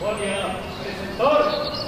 Bom dia, presentor.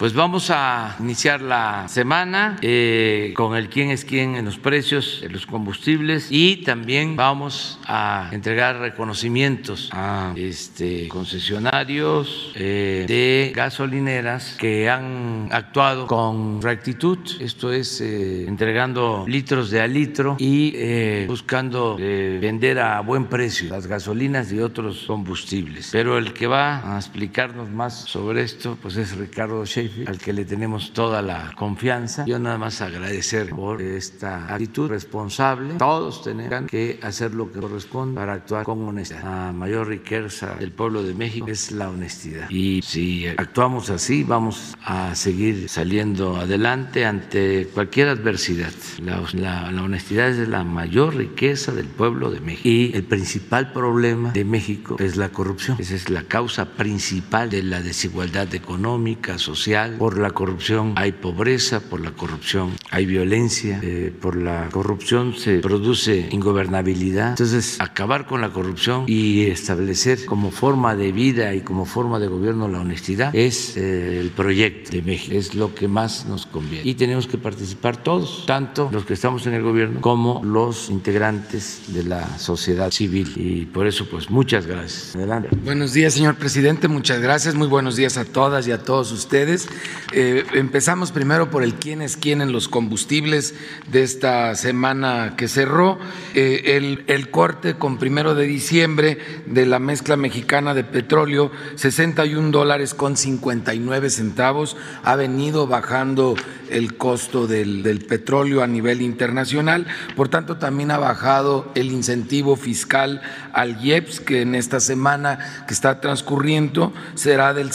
Pues vamos a iniciar la semana eh, con el quién es quién en los precios de los combustibles y también vamos a entregar reconocimientos a este, concesionarios eh, de gasolineras que han actuado con rectitud, esto es eh, entregando litros de a litro y buscando vender a buen precio las gasolinas y otros combustibles. Pero el que va a explicarnos más sobre esto pues es Ricardo Al que le tenemos toda la confianza. Yo nada más agradecer por esta actitud responsable. Todos tenemos que hacer lo que corresponde para actuar con honestidad. La mayor riqueza del pueblo de México es la honestidad. Y si actuamos así, vamos a seguir saliendo adelante ante cualquier adversidad. La, la- la honestidad es la mayor riqueza del pueblo de México. Y el principal problema de México es la corrupción. Esa es la causa principal de la desigualdad económica, social. Por la corrupción hay pobreza, por la corrupción hay violencia, eh, por la corrupción se produce ingobernabilidad. Entonces, acabar con la corrupción y establecer como forma de vida y como forma de gobierno la honestidad es eh, el proyecto de México, es lo que más nos conviene. Y tenemos que participar todos, tanto los que estamos en el gobierno como los integrantes de la sociedad civil. Y por eso, pues, muchas gracias. Adelante. Buenos días, señor presidente. Muchas gracias. Muy buenos días a todas y a todos ustedes. Eh, empezamos primero por el quién es quién en los combustibles de esta semana que cerró. Eh, el, el corte con primero de diciembre de la mezcla mexicana de petróleo, 61 dólares con 59 centavos, ha venido bajando el costo del, del petróleo a nivel internacional. Por tanto, también ha bajado el incentivo fiscal al IEPS, que en esta semana que está transcurriendo será del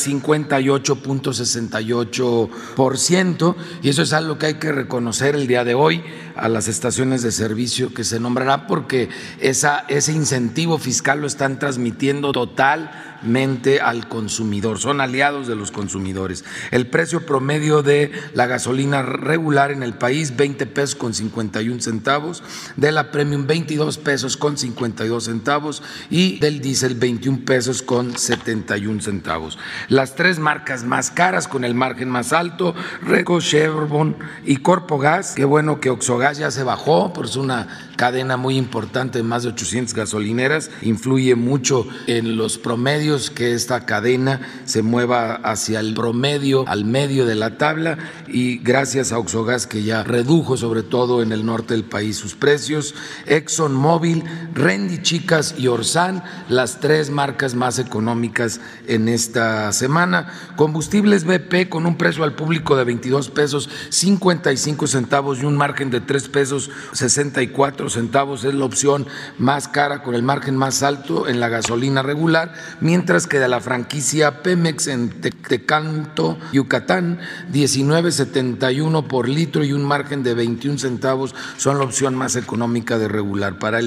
58.68%, y eso es algo que hay que reconocer el día de hoy a las estaciones de servicio que se nombrará, porque ese incentivo fiscal lo están transmitiendo totalmente al consumidor, son aliados de los consumidores. El precio promedio de la gasolina regular en el país, 20 pesos con 51 centavos, de la premium 22 pesos con 52 centavos y del diésel 21 pesos con 71 centavos. Las tres marcas más caras con el margen más alto, Reco, Chevron y Corpogas, qué bueno que Oxogas ya se bajó, pero es una cadena muy importante de más de 800 gasolineras, influye mucho en los promedios que esta cadena se mueva hacia el promedio, al medio de la tabla y gracias a Oxogas que ya redujo sobre todo en el norte del país sus precios, ExxonMobil, Rendy Chicas y Orsan, las tres marcas más económicas en esta semana, combustibles BP con un precio al público de 22 pesos 55 centavos y un margen de 3 pesos 64 centavos es la opción más cara con el margen más alto en la gasolina regular, mientras que de la franquicia Pemex en Te- Tecanto, Yucatán, 19.71 por litro y un margen de 21 centavos son la opción más económica de regular. Para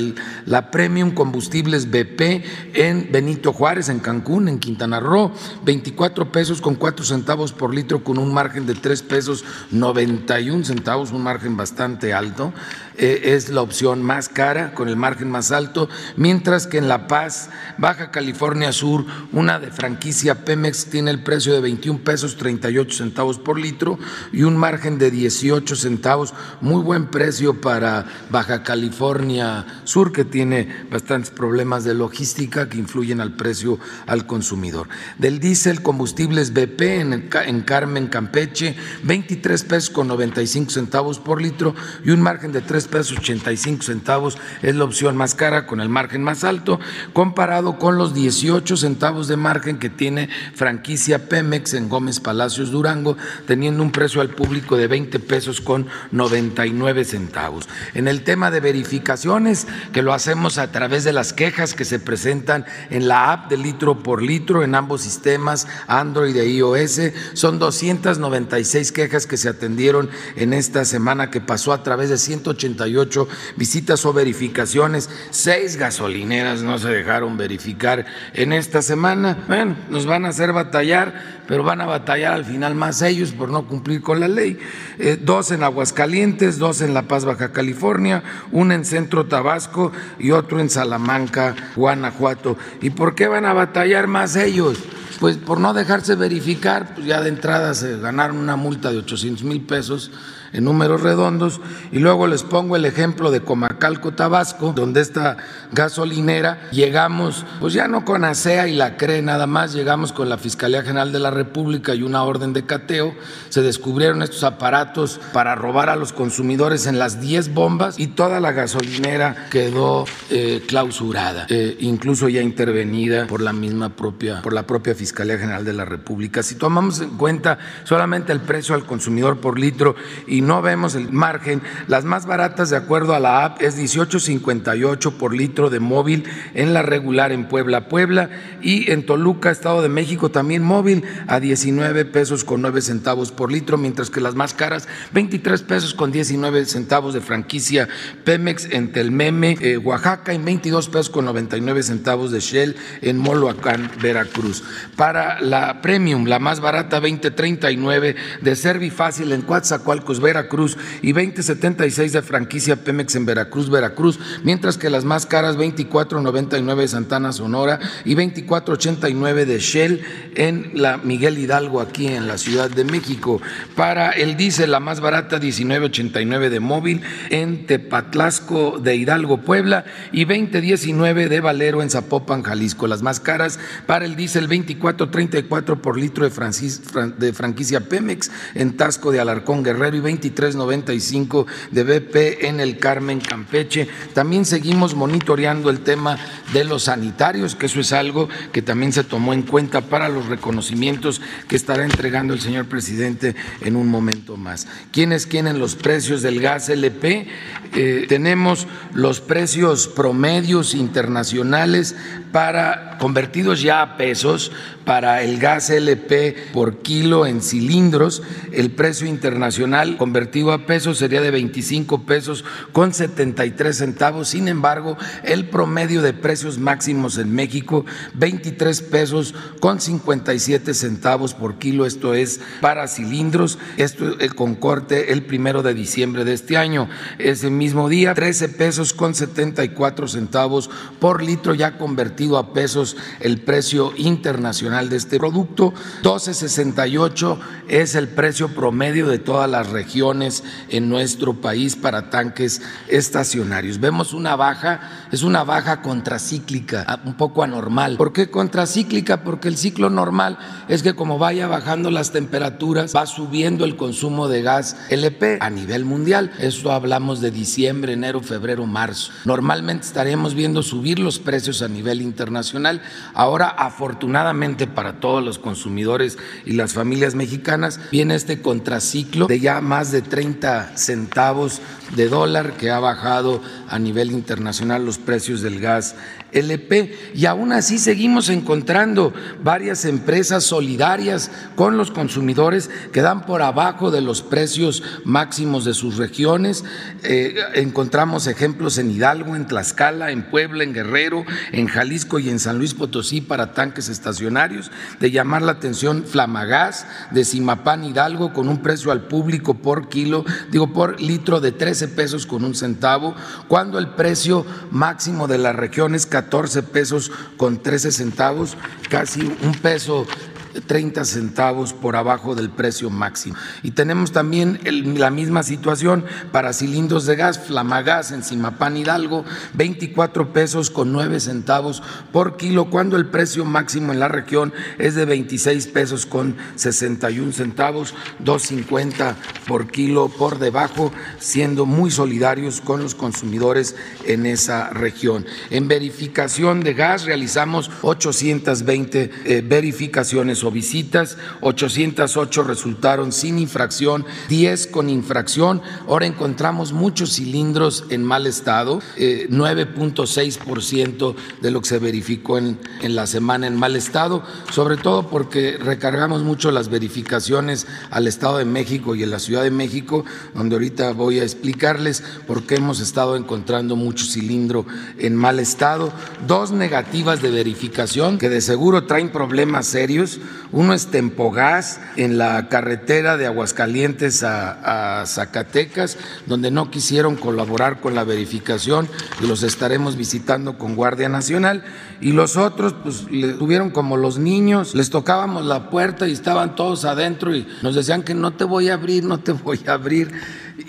la Premium Combustibles BP en Benito Juárez, en Cancún, en Quintana Roo, 24 pesos con 4 centavos por litro con un margen de 3 pesos 91 centavos, un margen bastante alto. Eh, es la opción más cara con el margen más alto, mientras que en La Paz, Baja California Sur, una de franquicia Pemex tiene el precio de 21 pesos 38 centavos por litro y un margen de 18 centavos, muy buen precio para Baja California Sur, que tiene bastantes problemas de logística que influyen al precio al consumidor. Del diésel, combustibles BP en, Ca- en Carmen, Campeche, 23 pesos con 95 centavos por litro y un margen de 3 pesos 85 centavos es la opción más cara con el margen más alto, comparado con los 18 centavos de margen que tiene franquicia Pemex en Gómez Palacios Durango, teniendo un precio al público de 20 pesos con 99 centavos. En el tema de verificaciones, que lo hacemos a través de las quejas que se presentan en la app de litro por litro en ambos sistemas, Android e iOS, son 296 quejas que se atendieron en esta semana que pasó a través de 188 visitas o verificaciones. Seis gasolineras no se dejaron verificar en esta semana. Bueno, nos van a hacer batallar, pero van a batallar al final más ellos por no cumplir con la ley. Eh, dos en Aguascalientes, dos en La Paz, Baja California, una en Centro Tabasco y otro en Salamanca, Guanajuato. ¿Y por qué van a batallar más ellos? Pues por no dejarse verificar, pues ya de entrada se ganaron una multa de 800 mil pesos en números redondos. Y luego les pongo el ejemplo de Comacalco, Tabasco, donde esta gasolinera llegamos, pues ya no con ASEA y la CRE nada más, llegamos con la Fiscalía General de la República y una orden de cateo. Se descubrieron estos aparatos para robar a los consumidores en las 10 bombas y toda la gasolinera quedó eh, clausurada, eh, incluso ya intervenida por la misma propia, por la propia Fiscalía General de la República. Si tomamos en cuenta solamente el precio al consumidor por litro y y no vemos el margen, las más baratas de acuerdo a la app es 18.58 por litro de móvil en la regular en Puebla, Puebla y en Toluca, Estado de México también móvil a 19 pesos con 9 centavos por litro, mientras que las más caras 23 pesos con 19 centavos de franquicia Pemex en Telmeme, eh, Oaxaca y 22 pesos con 99 centavos de Shell en Moloacán, Veracruz. Para la Premium, la más barata 20.39 de Servifácil en Coatzacoalcos, Veracruz y 2076 de franquicia Pemex en Veracruz, Veracruz, mientras que las más caras 2499 de Santana, Sonora y 2489 de Shell en la Miguel Hidalgo aquí en la Ciudad de México. Para el diésel la más barata 1989 de Móvil en Tepatlasco de Hidalgo, Puebla y 2019 de Valero en Zapopan, Jalisco. Las más caras para el diésel 2434 por litro de, franquicia Pemex en Tasco de Alarcón, Guerrero y 2395 de BP en el Carmen Campeche. También seguimos monitoreando el tema de los sanitarios, que eso es algo que también se tomó en cuenta para los reconocimientos que estará entregando el señor presidente en un momento más. ¿Quiénes tienen los precios del gas LP? Eh, tenemos los precios promedios internacionales para convertidos ya a pesos para el gas LP por kilo en cilindros, el precio internacional convertido a pesos sería de 25 pesos con 73 centavos. Sin embargo, el promedio de precios máximos en México, 23 pesos con 57 centavos por kilo. Esto es para cilindros. Esto con corte el primero de diciembre de este año. Ese mismo día, 13 pesos con 74 centavos por litro ya convertido a pesos el precio internacional de este producto. 12.68 es el precio promedio de todas las regiones en nuestro país para tanques estacionarios. Vemos una baja, es una baja contracíclica, un poco anormal. ¿Por qué contracíclica? Porque el ciclo normal es que como vaya bajando las temperaturas, va subiendo el consumo de gas LP a nivel mundial. Esto hablamos de diciembre, enero, febrero, marzo. Normalmente estaríamos viendo subir los precios a nivel internacional. Ahora, afortunadamente para todos los consumidores y las familias mexicanas, viene este contraciclo de ya más de 30 centavos de dólar que ha bajado a nivel internacional los precios del gas LP y aún así seguimos encontrando varias empresas solidarias con los consumidores que dan por abajo de los precios máximos de sus regiones. Eh, encontramos ejemplos en Hidalgo, en Tlaxcala, en Puebla, en Guerrero, en Jalisco y en San Luis Potosí para tanques estacionarios, de llamar la atención Flamagás de Simapán Hidalgo con un precio al público por kilo, digo por litro de 13 pesos con un centavo, cuando el precio máximo de la región es 14 pesos con 13 centavos, casi un peso 30 centavos por abajo del precio máximo. Y tenemos también la misma situación para cilindros de gas, Flamagas en Simapán Hidalgo, 24 pesos con 9 centavos por kilo, cuando el precio máximo en la región es de 26 pesos con 61 centavos, 2.50 por kilo por debajo, siendo muy solidarios con los consumidores en esa región. En verificación de gas realizamos 820 eh, verificaciones visitas, 808 resultaron sin infracción, 10 con infracción. Ahora encontramos muchos cilindros en mal estado, 9.6% eh, de lo que se verificó en, en la semana en mal estado, sobre todo porque recargamos mucho las verificaciones al Estado de México y en la Ciudad de México, donde ahorita voy a explicarles por qué hemos estado encontrando mucho cilindro en mal estado. Dos negativas de verificación que de seguro traen problemas serios. Uno es Tempogás en la carretera de Aguascalientes a, a Zacatecas, donde no quisieron colaborar con la verificación y los estaremos visitando con Guardia Nacional. Y los otros, pues, le tuvieron como los niños, les tocábamos la puerta y estaban todos adentro y nos decían que no te voy a abrir, no te voy a abrir.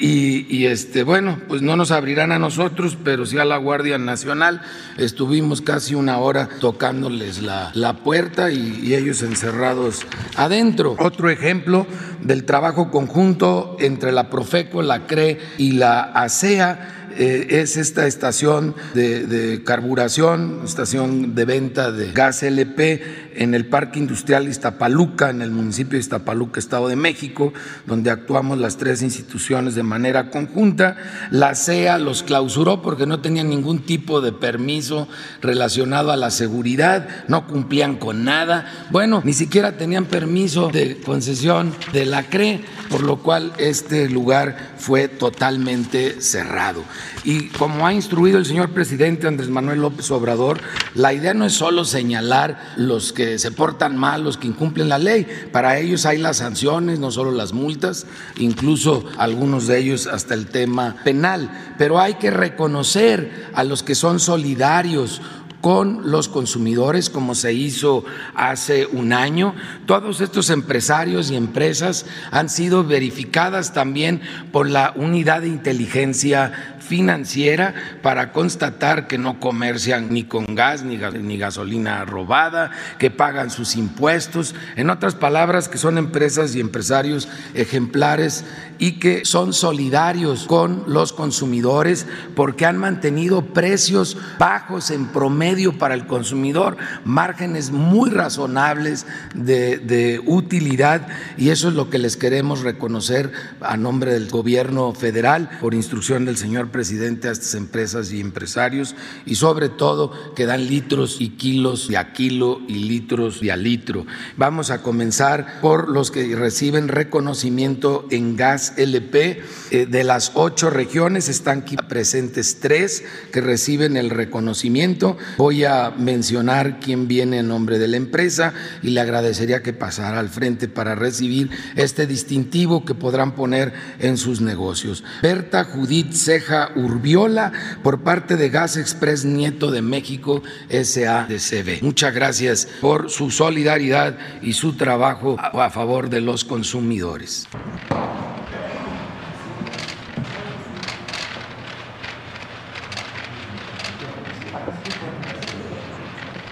Y, este, bueno, pues no nos abrirán a nosotros, pero sí a la Guardia Nacional. Estuvimos casi una hora tocándoles la, puerta y, y ellos encerrados adentro. Otro ejemplo del trabajo conjunto entre la Profeco, la CRE y la ASEA eh, es esta estación de, carburación, estación de venta de gas LP en el Parque Industrial Iztapaluca, en el municipio de Iztapaluca, Estado de México, donde actuamos las tres instituciones de manera conjunta. La CEA los clausuró porque no tenían ningún tipo de permiso relacionado a la seguridad, no cumplían con nada. Bueno, ni siquiera tenían permiso de concesión de la CRE, por lo cual este lugar fue totalmente cerrado. Y como ha instruido el señor presidente Andrés Manuel López Obrador, la idea no es solo señalar los que se portan mal, los que incumplen la ley. Para ellos hay las sanciones, no solo las multas, incluso algunos de ellos hasta el tema penal. Pero hay que reconocer a los que son solidarios con los consumidores, como se hizo hace un año. Todos estos empresarios y empresas han sido verificadas también por la unidad de inteligencia financiera para constatar que no comercian ni con gas ni, gasolina robada, que pagan sus impuestos, en otras palabras, que son empresas y empresarios ejemplares y que son solidarios con los consumidores porque han mantenido precios bajos en promedio para el consumidor, márgenes muy razonables de, de utilidad y eso es lo que les queremos reconocer a nombre del gobierno federal por instrucción del señor presidente presidente a estas empresas y empresarios y sobre todo que dan litros y kilos de a kilo y litros de a litro. Vamos a comenzar por los que reciben reconocimiento en gas LP. Eh, de las ocho regiones están aquí presentes tres que reciben el reconocimiento. Voy a mencionar quién viene en nombre de la empresa y le agradecería que pasara al frente para recibir este distintivo que podrán poner en sus negocios. Berta Judith Ceja Urbiola por parte de Gas Express Nieto de México SADCB. Muchas gracias por su solidaridad y su trabajo a favor de los consumidores.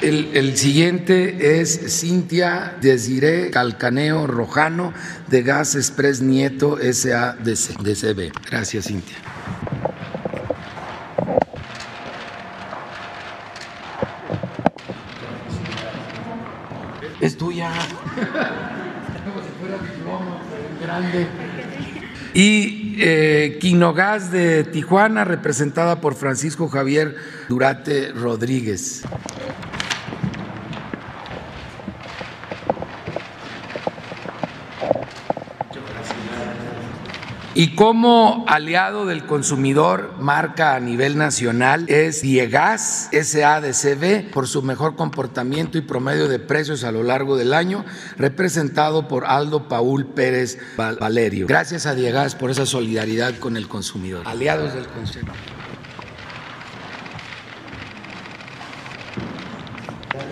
El, siguiente es Cintia Desiré Calcaneo Rojano de Gas Express Nieto SADCB. Gracias, Cintia. Es tuya. Y eh, de Tijuana, representada por Francisco Javier Durate Rodríguez. Y como aliado del consumidor, marca a nivel nacional es Diegas SADCB por su mejor comportamiento y promedio de precios a lo largo del año, representado por Aldo Paul Pérez Valerio. Gracias a Diegas por esa solidaridad con el consumidor. Aliados del consumidor.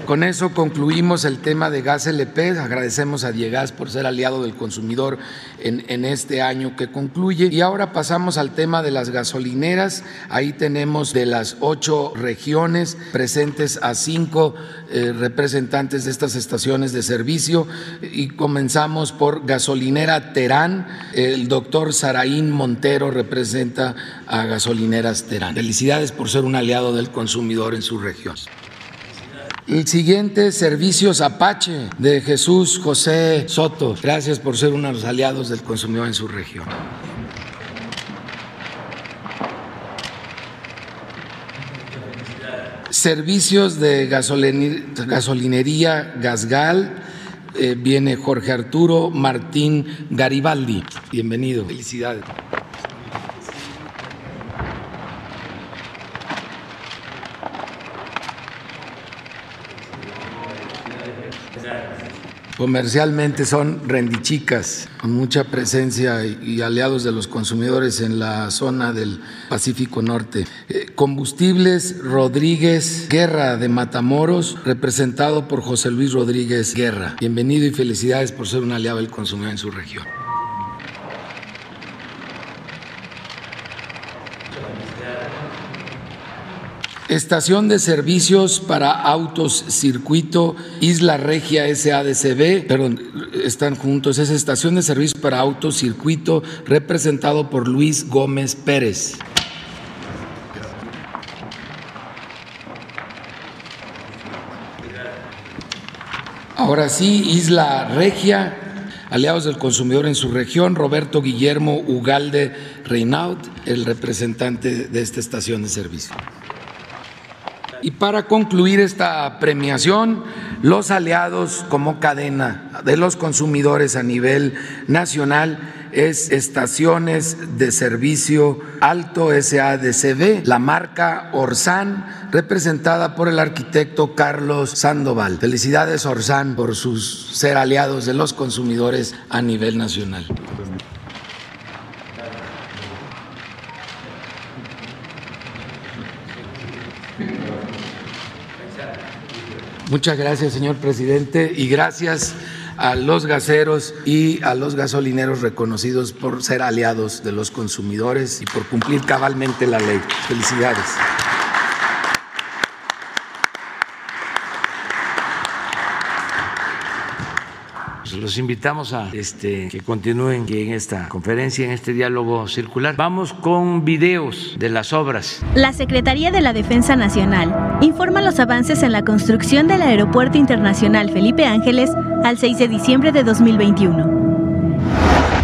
Con eso concluimos el tema de gas LP. Agradecemos a Diegas por ser aliado del consumidor en, este año que concluye. Y ahora pasamos al tema de las gasolineras. Ahí tenemos de las ocho regiones presentes a cinco eh, representantes de estas estaciones de servicio. Y comenzamos por gasolinera Terán. El doctor Saraín Montero representa a gasolineras Terán. Felicidades por ser un aliado del consumidor en su región. El siguiente, Servicios Apache, de Jesús José Soto. Gracias por ser uno de los aliados del consumidor en su región. Servicios de gasolinería Gasgal. Eh, viene Jorge Arturo Martín Garibaldi. Bienvenido. Felicidades. Comercialmente son rendichicas, con mucha presencia y aliados de los consumidores en la zona del Pacífico Norte. Eh, combustibles Rodríguez Guerra de Matamoros, representado por José Luis Rodríguez Guerra. Bienvenido y felicidades por ser un aliado del consumidor en su región. Estación de servicios para autos circuito Isla Regia SADCB, perdón, están juntos, es estación de servicios para autos circuito representado por Luis Gómez Pérez. Ahora sí, Isla Regia, aliados del consumidor en su región, Roberto Guillermo Ugalde Reinaud, el representante de esta estación de servicio. Y para concluir esta premiación, los aliados como cadena de los consumidores a nivel nacional es Estaciones de Servicio Alto SADCB, la marca Orsan, representada por el arquitecto Carlos Sandoval. Felicidades Orsan por sus ser aliados de los consumidores a nivel nacional. Muchas gracias, señor presidente, y gracias a los gaseros y a los gasolineros reconocidos por ser aliados de los consumidores y por cumplir cabalmente la ley. Felicidades. Los invitamos a este, que continúen en esta conferencia, en este diálogo circular. Vamos con videos de las obras. La Secretaría de la Defensa Nacional informa los avances en la construcción del Aeropuerto Internacional Felipe Ángeles al 6 de diciembre de 2021.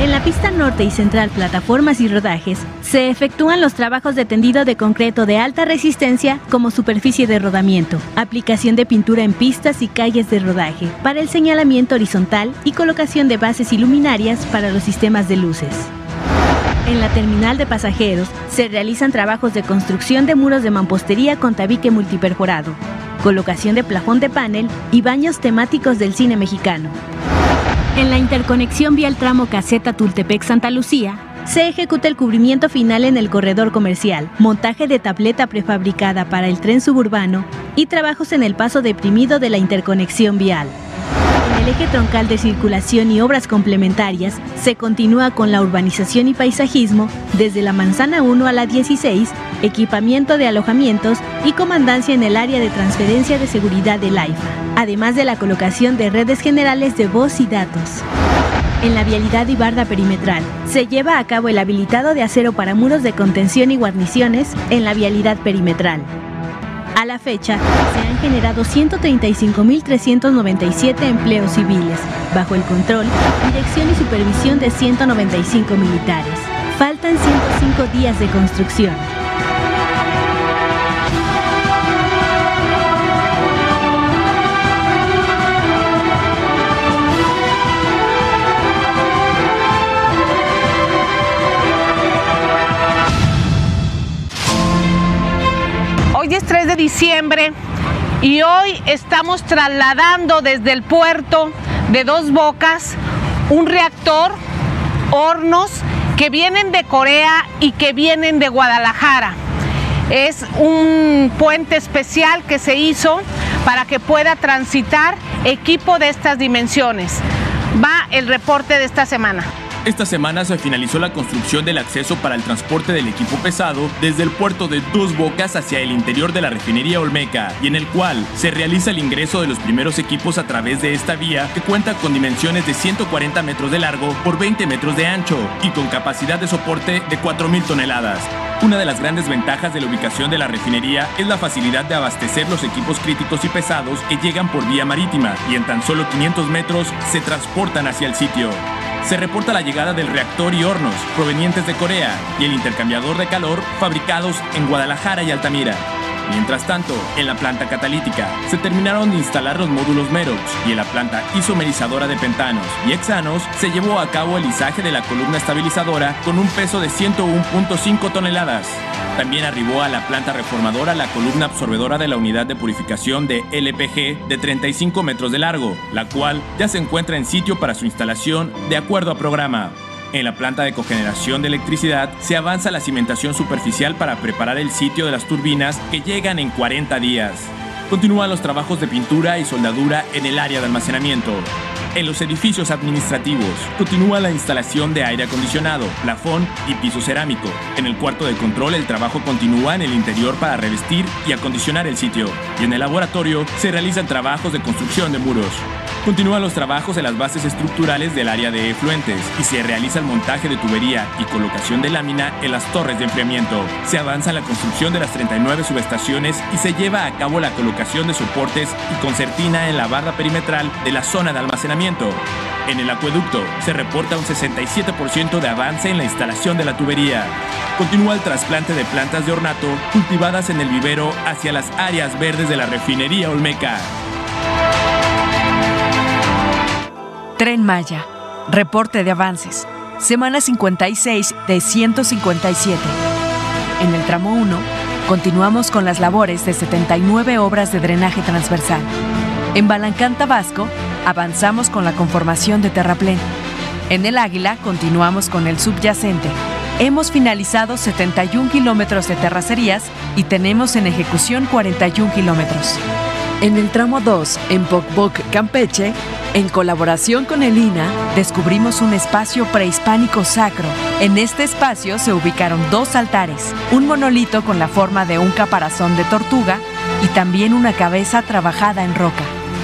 En la pista norte y central plataformas y rodajes se efectúan los trabajos de tendido de concreto de alta resistencia como superficie de rodamiento, aplicación de pintura en pistas y calles de rodaje para el señalamiento horizontal y colocación de bases iluminarias para los sistemas de luces. En la terminal de pasajeros se realizan trabajos de construcción de muros de mampostería con tabique multiperforado, colocación de plafón de panel y baños temáticos del cine mexicano. En la interconexión vial tramo Caseta Tultepec-Santa Lucía, se ejecuta el cubrimiento final en el corredor comercial, montaje de tableta prefabricada para el tren suburbano y trabajos en el paso deprimido de la interconexión vial. Eje troncal de circulación y obras complementarias se continúa con la urbanización y paisajismo desde la manzana 1 a la 16, equipamiento de alojamientos y comandancia en el área de transferencia de seguridad del AIFA, además de la colocación de redes generales de voz y datos. En la vialidad y barda perimetral se lleva a cabo el habilitado de acero para muros de contención y guarniciones en la vialidad perimetral. A la fecha, se han generado 135.397 empleos civiles, bajo el control, dirección y supervisión de 195 militares. Faltan 105 días de construcción. Diciembre y hoy estamos trasladando desde el puerto de Dos Bocas un reactor, hornos que vienen de Corea y que vienen de Guadalajara. Es un puente especial que se hizo para que pueda transitar equipo de estas dimensiones. Va el reporte de esta semana. Esta semana se finalizó la construcción del acceso para el transporte del equipo pesado desde el puerto de Dos Bocas hacia el interior de la refinería Olmeca y en el cual se realiza el ingreso de los primeros equipos a través de esta vía que cuenta con dimensiones de 140 metros de largo por 20 metros de ancho y con capacidad de soporte de 4.000 toneladas. Una de las grandes ventajas de la ubicación de la refinería es la facilidad de abastecer los equipos críticos y pesados que llegan por vía marítima y en tan solo 500 metros se transportan hacia el sitio se reporta la llegada del reactor y hornos provenientes de Corea y el intercambiador de calor fabricados en Guadalajara y Altamira. Mientras tanto, en la planta catalítica se terminaron de instalar los módulos Merox y en la planta isomerizadora de pentanos y hexanos se llevó a cabo el izaje de la columna estabilizadora con un peso de 101.5 toneladas. También arribó a la planta reformadora la columna absorbedora de la unidad de purificación de LPG de 35 metros de largo, la cual ya se encuentra en sitio para su instalación de acuerdo a programa. En la planta de cogeneración de electricidad se avanza la cimentación superficial para preparar el sitio de las turbinas que llegan en 40 días. Continúan los trabajos de pintura y soldadura en el área de almacenamiento. En los edificios administrativos continúa la instalación de aire acondicionado, plafón y piso cerámico. En el cuarto de control el trabajo continúa en el interior para revestir y acondicionar el sitio. Y en el laboratorio se realizan trabajos de construcción de muros. Continúan los trabajos en las bases estructurales del área de efluentes y se realiza el montaje de tubería y colocación de lámina en las torres de enfriamiento. Se avanza en la construcción de las 39 subestaciones y se lleva a cabo la colocación de soportes y concertina en la barra perimetral de la zona de almacenamiento. En el acueducto se reporta un 67% de avance en la instalación de la tubería. Continúa el trasplante de plantas de ornato cultivadas en el vivero hacia las áreas verdes de la refinería Olmeca. Tren Maya. Reporte de avances. Semana 56 de 157. En el tramo 1, continuamos con las labores de 79 obras de drenaje transversal. En Balancán, Tabasco, avanzamos con la conformación de terraplén. En el Águila, continuamos con el subyacente. Hemos finalizado 71 kilómetros de terracerías y tenemos en ejecución 41 kilómetros. En el tramo 2, en Pocboc, Campeche, en colaboración con el INA, descubrimos un espacio prehispánico sacro. En este espacio se ubicaron dos altares, un monolito con la forma de un caparazón de tortuga y también una cabeza trabajada en roca.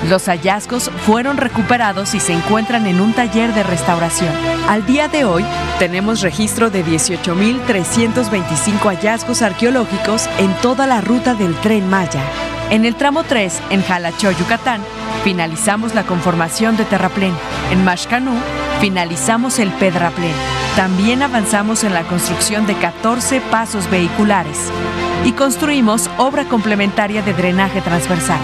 Los hallazgos fueron recuperados y se encuentran en un taller de restauración. Al día de hoy, tenemos registro de 18.325 hallazgos arqueológicos en toda la ruta del tren Maya. En el tramo 3, en Jalachó, Yucatán, finalizamos la conformación de terraplén. En Mashcanú, finalizamos el pedraplén. También avanzamos en la construcción de 14 pasos vehiculares y construimos obra complementaria de drenaje transversal.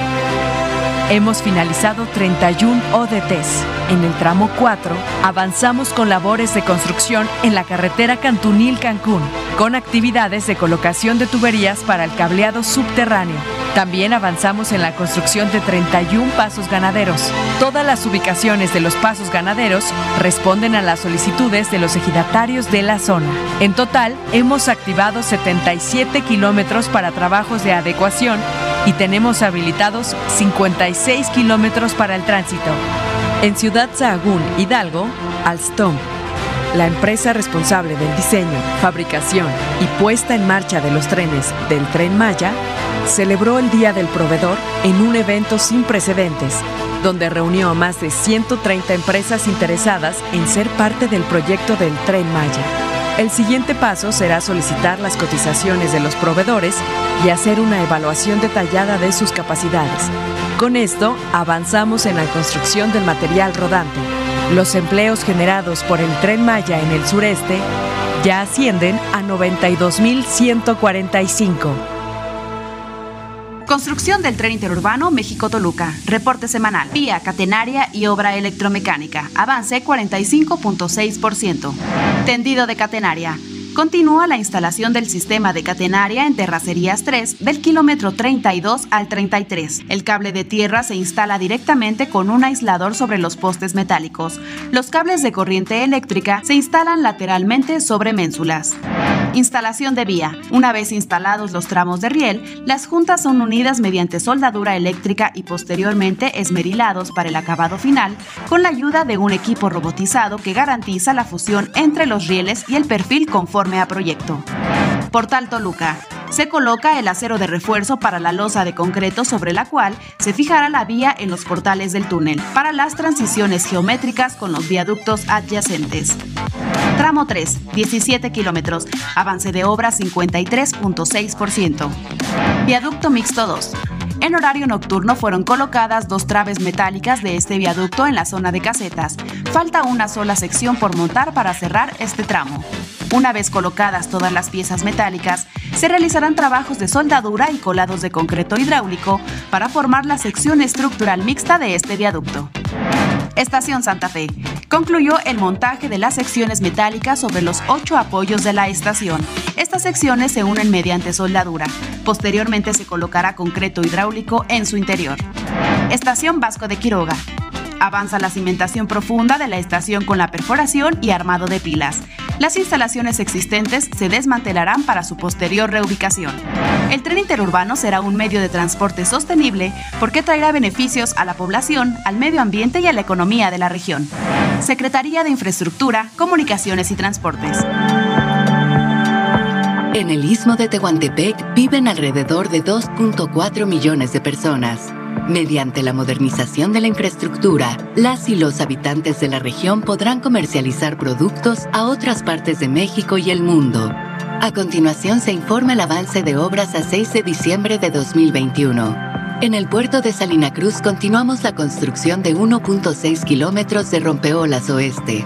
Hemos finalizado 31 ODTs. En el tramo 4, avanzamos con labores de construcción en la carretera Cantunil-Cancún, con actividades de colocación de tuberías para el cableado subterráneo también avanzamos en la construcción de 31 pasos ganaderos. Todas las ubicaciones de los pasos ganaderos responden a las solicitudes de los ejidatarios de la zona. En total, hemos activado 77 kilómetros para trabajos de adecuación y tenemos habilitados 56 kilómetros para el tránsito. En Ciudad Sahagún, Hidalgo, Alstom, la empresa responsable del diseño, fabricación y puesta en marcha de los trenes del Tren Maya, celebró el Día del Proveedor en un evento sin precedentes, donde reunió a más de 130 empresas interesadas en ser parte del proyecto del Tren Maya. El siguiente paso será solicitar las cotizaciones de los proveedores y hacer una evaluación detallada de sus capacidades. Con esto, avanzamos en la construcción del material rodante. Los empleos generados por el tren Maya en el sureste ya ascienden a 92.145. Construcción del tren interurbano México-Toluca. Reporte semanal. Vía catenaria y obra electromecánica. Avance 45.6%. Tendido de catenaria. Continúa la instalación del sistema de catenaria en Terracerías 3 del kilómetro 32 al 33. El cable de tierra se instala directamente con un aislador sobre los postes metálicos. Los cables de corriente eléctrica se instalan lateralmente sobre ménsulas. Instalación de vía. Una vez instalados los tramos de riel, las juntas son unidas mediante soldadura eléctrica y posteriormente esmerilados para el acabado final con la ayuda de un equipo robotizado que garantiza la fusión entre los rieles y el perfil conforme a proyecto. Portal Toluca. Se coloca el acero de refuerzo para la losa de concreto sobre la cual se fijará la vía en los portales del túnel para las transiciones geométricas con los viaductos adyacentes. Tramo 3, 17 kilómetros, avance de obra 53.6%. Viaducto mixto 2. En horario nocturno fueron colocadas dos traves metálicas de este viaducto en la zona de casetas. Falta una sola sección por montar para cerrar este tramo. Una vez colocadas todas las piezas metálicas, se realizarán trabajos de soldadura y colados de concreto hidráulico para formar la sección estructural mixta de este viaducto. Estación Santa Fe. Concluyó el montaje de las secciones metálicas sobre los ocho apoyos de la estación. Estas secciones se unen mediante soldadura. Posteriormente se colocará concreto hidráulico en su interior. Estación Vasco de Quiroga. Avanza la cimentación profunda de la estación con la perforación y armado de pilas. Las instalaciones existentes se desmantelarán para su posterior reubicación. El tren interurbano será un medio de transporte sostenible porque traerá beneficios a la población, al medio ambiente y a la economía de la región. Secretaría de Infraestructura, Comunicaciones y Transportes. En el istmo de Tehuantepec viven alrededor de 2.4 millones de personas. Mediante la modernización de la infraestructura, las y los habitantes de la región podrán comercializar productos a otras partes de México y el mundo. A continuación se informa el avance de obras a 6 de diciembre de 2021. En el puerto de Salina Cruz continuamos la construcción de 1.6 kilómetros de rompeolas oeste.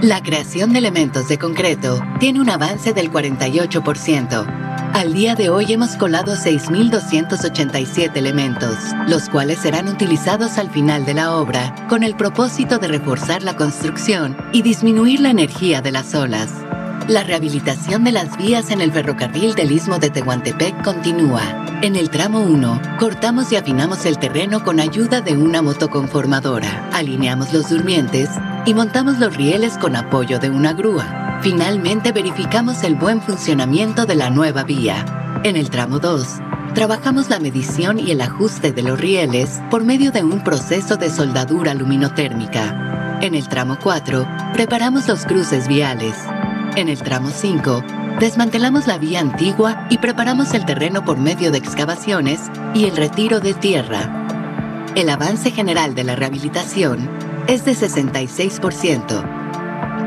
La creación de elementos de concreto tiene un avance del 48%. Al día de hoy hemos colado 6.287 elementos, los cuales serán utilizados al final de la obra con el propósito de reforzar la construcción y disminuir la energía de las olas. La rehabilitación de las vías en el ferrocarril del Istmo de Tehuantepec continúa. En el tramo 1, cortamos y afinamos el terreno con ayuda de una motoconformadora. Alineamos los durmientes y montamos los rieles con apoyo de una grúa. Finalmente verificamos el buen funcionamiento de la nueva vía. En el tramo 2, trabajamos la medición y el ajuste de los rieles por medio de un proceso de soldadura luminotérmica. En el tramo 4, preparamos los cruces viales. En el tramo 5, desmantelamos la vía antigua y preparamos el terreno por medio de excavaciones y el retiro de tierra. El avance general de la rehabilitación es de 66%.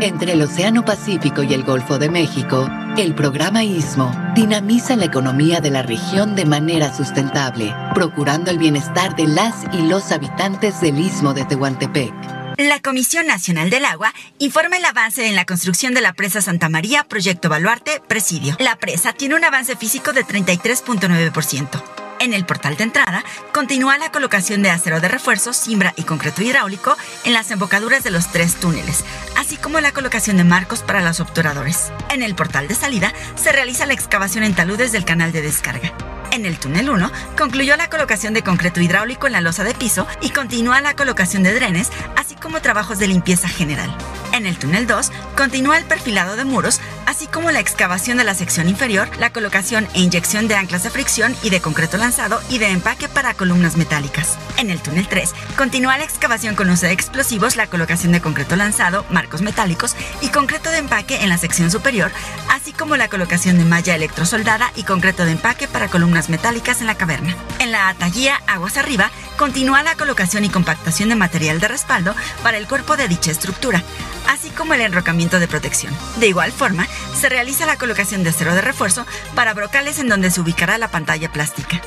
Entre el Océano Pacífico y el Golfo de México, el programa ISMO dinamiza la economía de la región de manera sustentable, procurando el bienestar de las y los habitantes del Istmo de Tehuantepec. La Comisión Nacional del Agua informa el avance en la construcción de la presa Santa María, Proyecto Baluarte, Presidio. La presa tiene un avance físico de 33.9%. En el portal de entrada continúa la colocación de acero de refuerzo, cimbra y concreto hidráulico en las embocaduras de los tres túneles, así como la colocación de marcos para los obturadores. En el portal de salida se realiza la excavación en taludes del canal de descarga. En el túnel 1 concluyó la colocación de concreto hidráulico en la losa de piso y continúa la colocación de drenes, así como trabajos de limpieza general. En el túnel 2 continúa el perfilado de muros, así como la excavación de la sección inferior, la colocación e inyección de anclas de fricción y de concreto lanzado y de empaque para columnas metálicas. En el túnel 3 continúa la excavación con uso de explosivos, la colocación de concreto lanzado, marcos metálicos y concreto de empaque en la sección superior, así como la colocación de malla electrosoldada y concreto de empaque para columnas metálicas en la caverna. En la atallía Aguas Arriba continúa la colocación y compactación de material de respaldo para el cuerpo de dicha estructura, así como el enrocamiento de protección. De igual forma, se realiza la colocación de acero de refuerzo para brocales en donde se ubicará la pantalla plástica.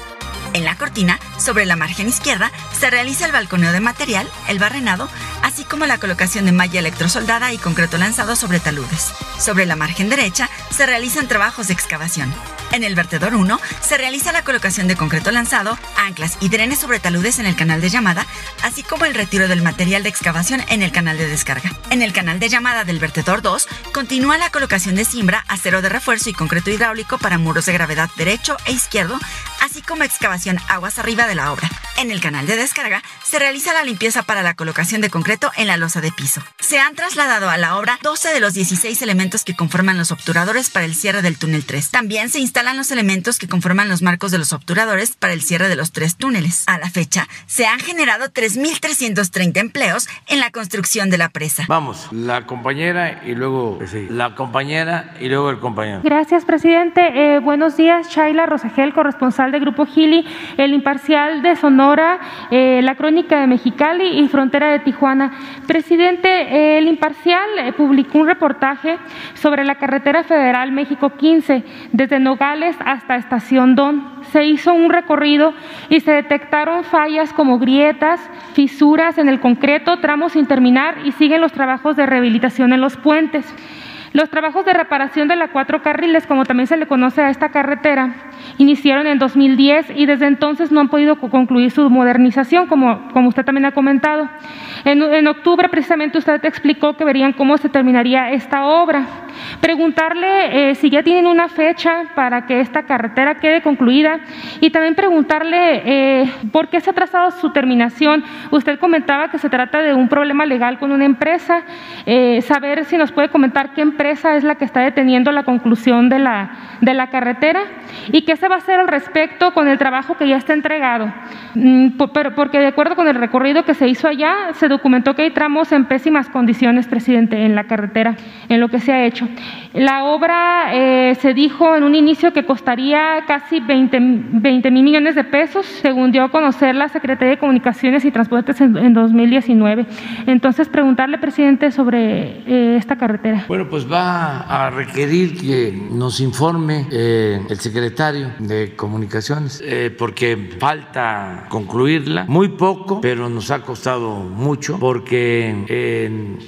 En la cortina, sobre la margen izquierda, se realiza el balconeo de material, el barrenado, así como la colocación de malla electrosoldada y concreto lanzado sobre taludes. Sobre la margen derecha, se realizan trabajos de excavación. En el vertedor 1 se realiza la colocación de concreto lanzado, anclas y drenes sobre taludes en el canal de llamada, así como el retiro del material de excavación en el canal de descarga. En el canal de llamada del vertedor 2 continúa la colocación de cimbra, acero de refuerzo y concreto hidráulico para muros de gravedad derecho e izquierdo, así como excavación aguas arriba de la obra. En el canal de descarga se realiza la limpieza para la colocación de concreto en la losa de piso. Se han trasladado a la obra 12 de los 16 elementos que conforman los obturadores para el cierre del túnel 3. También se instalan los elementos que conforman los marcos de los obturadores para el cierre de los tres túneles. A la fecha, se han generado 3.330 empleos en la construcción de la presa. Vamos, la compañera y luego la compañera y luego el compañero. Gracias, presidente. Eh, buenos días, Shaila Rosagel, corresponsal de Grupo Gili, el imparcial de Sonora eh, la Crónica de Mexicali y Frontera de Tijuana. Presidente, el Imparcial eh, publicó un reportaje sobre la carretera federal México 15, desde Nogales hasta Estación Don. Se hizo un recorrido y se detectaron fallas como grietas, fisuras en el concreto, tramos sin terminar y siguen los trabajos de rehabilitación en los puentes. Los trabajos de reparación de la cuatro carriles, como también se le conoce a esta carretera, iniciaron en 2010 y desde entonces no han podido concluir su modernización, como, como usted también ha comentado. En, en octubre, precisamente, usted explicó que verían cómo se terminaría esta obra. Preguntarle eh, si ya tienen una fecha para que esta carretera quede concluida y también preguntarle eh, por qué se ha trazado su terminación. Usted comentaba que se trata de un problema legal con una empresa. Eh, saber si nos puede comentar qué empresa es la que está deteniendo la conclusión de la, de la carretera y qué se va a hacer al respecto con el trabajo que ya está entregado. Mm, porque de acuerdo con el recorrido que se hizo allá, se documentó que hay tramos en pésimas condiciones, presidente, en la carretera, en lo que se ha hecho. La obra eh, se dijo en un inicio que costaría casi 20 mil millones de pesos, según dio a conocer la Secretaría de Comunicaciones y Transportes en, 2019. Entonces, preguntarle, presidente, sobre eh, esta carretera. Bueno, pues va a requerir que nos informe eh, el secretario de Comunicaciones, porque falta concluirla. Muy poco, pero nos ha costado mucho, porque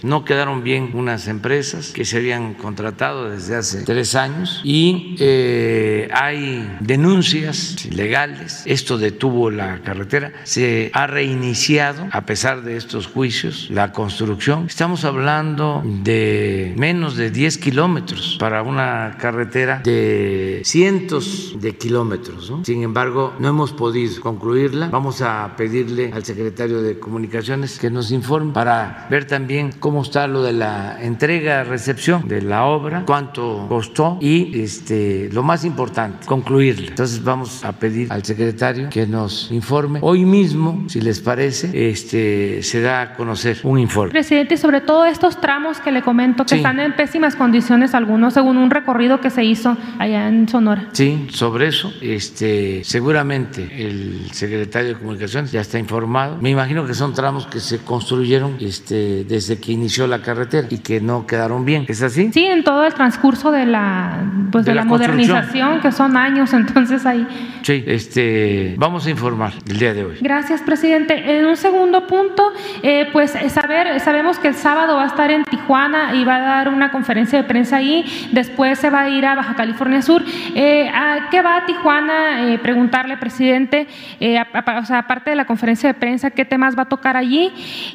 no quedaron bien unas empresas que se habían contratado desde hace tres años y eh, hay denuncias legales. Esto detuvo la carretera. Se ha reiniciado, a pesar de estos juicios, la construcción. Estamos hablando de menos de 10 kilómetros para una carretera de cientos de kilómetros. Sin embargo, no hemos podido concluirla. Vamos a pedirle al secretario de Comunicaciones que nos informe para ver también cómo está lo de la entrega-recepción de la obra, cuánto costó y este, lo más importante, concluirla. Entonces vamos a pedir al secretario que nos informe. Hoy mismo, si les parece, este, se da a conocer un informe. Presidente, sobre todo estos tramos que le comento que están en pésimas condiciones algunos, según un recorrido que se hizo allá en Sonora. Sí, sobre eso, este, seguramente el secretario de Comunicaciones ya está informado. Me imagino que son tramos que se construyeron este, desde que inició la carretera y que no quedaron bien. ¿Es así? Sí, en todo el transcurso de la, pues de, la, modernización, que son años, entonces ahí. Sí, este, vamos a informar el día de hoy. Gracias, presidente. En un segundo punto, eh, pues saber, sabemos que el sábado va a estar en Tijuana y va a dar una conferencia de prensa ahí, después se va a ir a Baja California Sur. Eh, ¿A qué va a Tijuana? Eh, preguntarle, presidente, o sea, aparte de la conferencia de prensa, ¿qué temas va a tocar allí?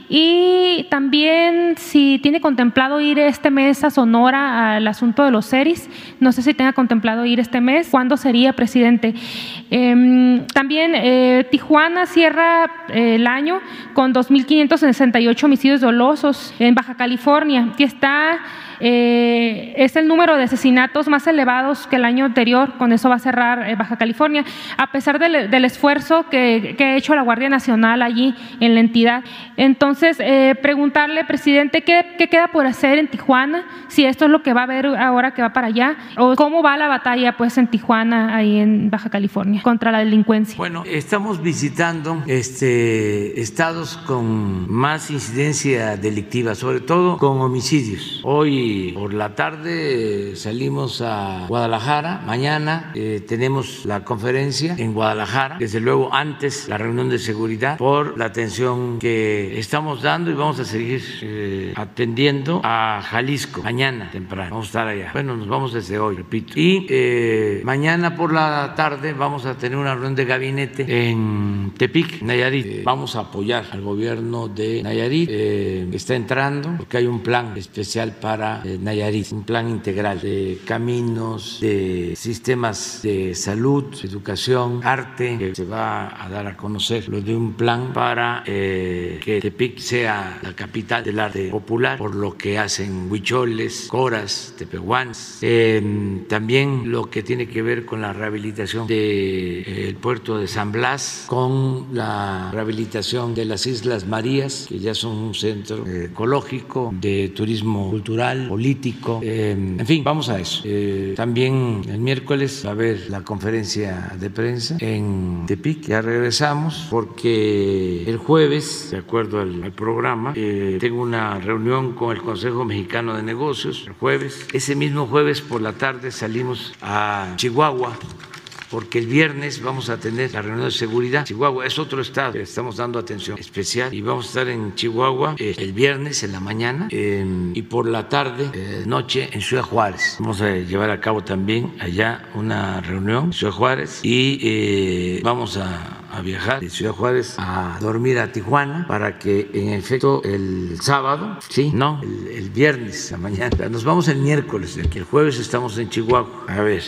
Y también si tiene contemplado ir este mes a Sonora al asunto de los seris. No sé si tenga contemplado ir este mes. ¿Cuándo sería presidente? Em, también eh, Tijuana cierra eh, el año con 2.568 homicidios dolosos en Baja California, que está eh, es el número de asesinatos más elevados que el año anterior, con eso va a cerrar eh, Baja California, a pesar del, esfuerzo que, ha hecho la Guardia Nacional allí en la entidad. Entonces, eh, preguntarle, presidente, ¿qué, queda por hacer en Tijuana? Si esto es lo que va a haber ahora que va para allá, o cómo va la batalla pues en Tijuana, ahí en Baja California, contra la delincuencia. Bueno, estamos visitando este, estados con más incidencia delictiva, sobre todo con homicidios. Hoy por la tarde salimos a Guadalajara. Mañana eh, tenemos la conferencia en Guadalajara. Desde luego antes la reunión de seguridad por la atención que estamos dando y vamos a seguir eh, atendiendo a Jalisco mañana temprano. Vamos a estar allá. Bueno, nos vamos desde hoy, repito. Y eh, mañana por la tarde vamos a tener una reunión de gabinete en Tepic, Nayarit. vamos a apoyar al gobierno de Nayarit. está entrando porque hay un plan especial para eh, Nayarit, un plan integral de caminos, de sistemas de salud, educación, arte, que se va a dar a conocer lo de un plan para eh, que Tepic sea la capital del arte popular, por lo que hacen huicholes, coras, tepehuanes. Eh, también lo que tiene que ver con la rehabilitación del puerto de San Blas, con la rehabilitación de las Islas Marías, que ya son un centro ecológico, de turismo cultural, político, en fin, vamos a eso. también el miércoles va a haber la conferencia de prensa en Tepic, ya regresamos, porque el jueves, de acuerdo al, programa, eh, tengo una reunión con el Consejo Mexicano de Negocios, el jueves. Ese mismo jueves por la tarde salimos a Chihuahua porque el viernes vamos a tener la reunión de seguridad. Chihuahua es otro estado, estamos dando atención especial y vamos a estar en Chihuahua eh, el viernes en la mañana y por la tarde, eh, noche en Ciudad Juárez. Vamos a llevar a cabo también allá una reunión en Ciudad Juárez y eh, vamos a a viajar de Ciudad Juárez a dormir a Tijuana para que en efecto el sábado, sí, no, el, el viernes, la mañana, nos vamos el miércoles, el jueves estamos en Chihuahua. A ver,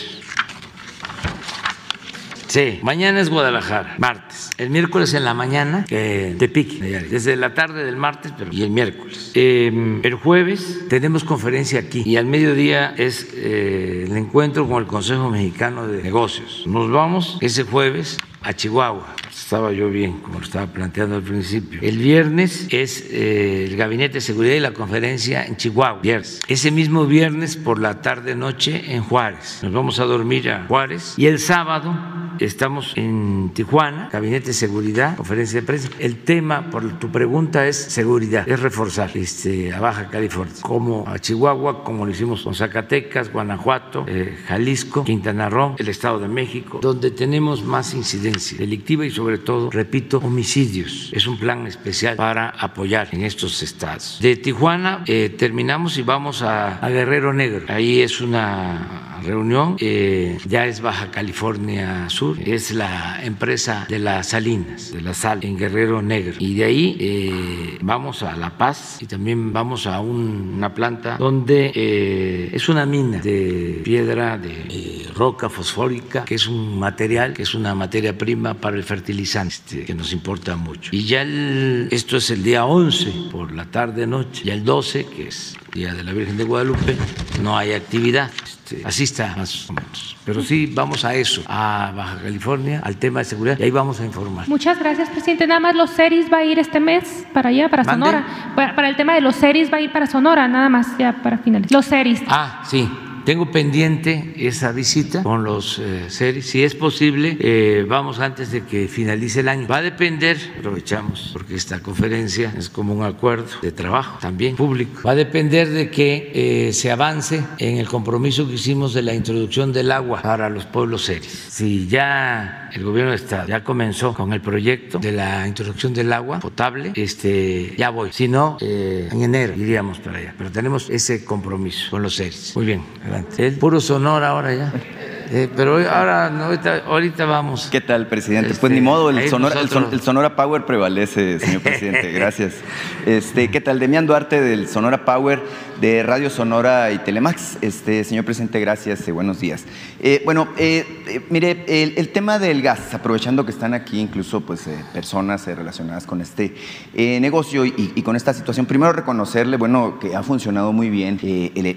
Sí, mañana es Guadalajara, martes. El miércoles en la mañana, eh, Tepic, desde la tarde del martes pero, y el miércoles. Em, el jueves tenemos conferencia aquí y al mediodía es eh, el encuentro con el Consejo Mexicano de Negocios. Nos vamos ese jueves a Chihuahua. Estaba yo bien, como lo estaba planteando al principio. El viernes es eh, el Gabinete de Seguridad y la conferencia en Chihuahua. Viernes. Ese mismo viernes por la tarde-noche en Juárez. Nos vamos a dormir a Juárez. Y el sábado Estamos en Tijuana, Gabinete de Seguridad, conferencia de prensa. El tema, por tu pregunta, es seguridad, es reforzar este, a Baja California, como a Chihuahua, como lo hicimos con Zacatecas, Guanajuato, eh, Jalisco, Quintana Roo, el Estado de México, donde tenemos más incidencia delictiva y sobre todo, repito, homicidios. Es un plan especial para apoyar en estos estados. De Tijuana eh, terminamos y vamos a, a Guerrero Negro. Ahí es una reunión. Eh, ya es Baja California Sur, es la empresa de las salinas, de la sal en Guerrero Negro. Y de ahí eh, vamos a La Paz y también vamos a una planta donde eh, es una mina de piedra, de roca fosfórica, que es un material, que es una materia prima para el fertilizante, este, que nos importa mucho. Y ya esto es el día 11 por la tarde-noche, y el 12, que es Día de la Virgen de Guadalupe, no hay actividad. Este, así está, más o menos. Pero sí, vamos a eso, a Baja California, al tema de seguridad, y ahí vamos a informar. Muchas gracias, presidente. Nada más los CERIS va a ir este mes para allá, para Sonora. Para, el tema de los CERIS va a ir para Sonora, nada más, ya para finalizar. Los CERIS. Ah, sí. Tengo pendiente esa visita con los eh, seres. Si es posible, eh, vamos antes de que finalice el año. Va a depender, aprovechamos, porque esta conferencia es como un acuerdo de trabajo también público. Va a depender de que eh, se avance en el compromiso que hicimos de la introducción del agua para los pueblos seres. Si ya el gobierno de Estado ya comenzó con el proyecto de la introducción del agua potable, este, ya voy. Si no, en enero iríamos para allá. Pero tenemos ese compromiso con los seres. Muy bien, el puro sonor ahora ya. Eh, pero ahora, ahorita, vamos. ¿Qué tal, presidente? pues ni este, modo, el Sonora, el, Sonora, Power prevalece, señor presidente. Gracias. Este, ¿Qué tal? Demián Duarte del Sonora Power de Radio Sonora y Telemax. Este, señor presidente, gracias y buenos días. Eh, bueno, eh, mire, el, tema del gas, aprovechando que están aquí incluso pues, personas relacionadas con este negocio y, con esta situación, primero reconocerle, bueno, que ha funcionado muy bien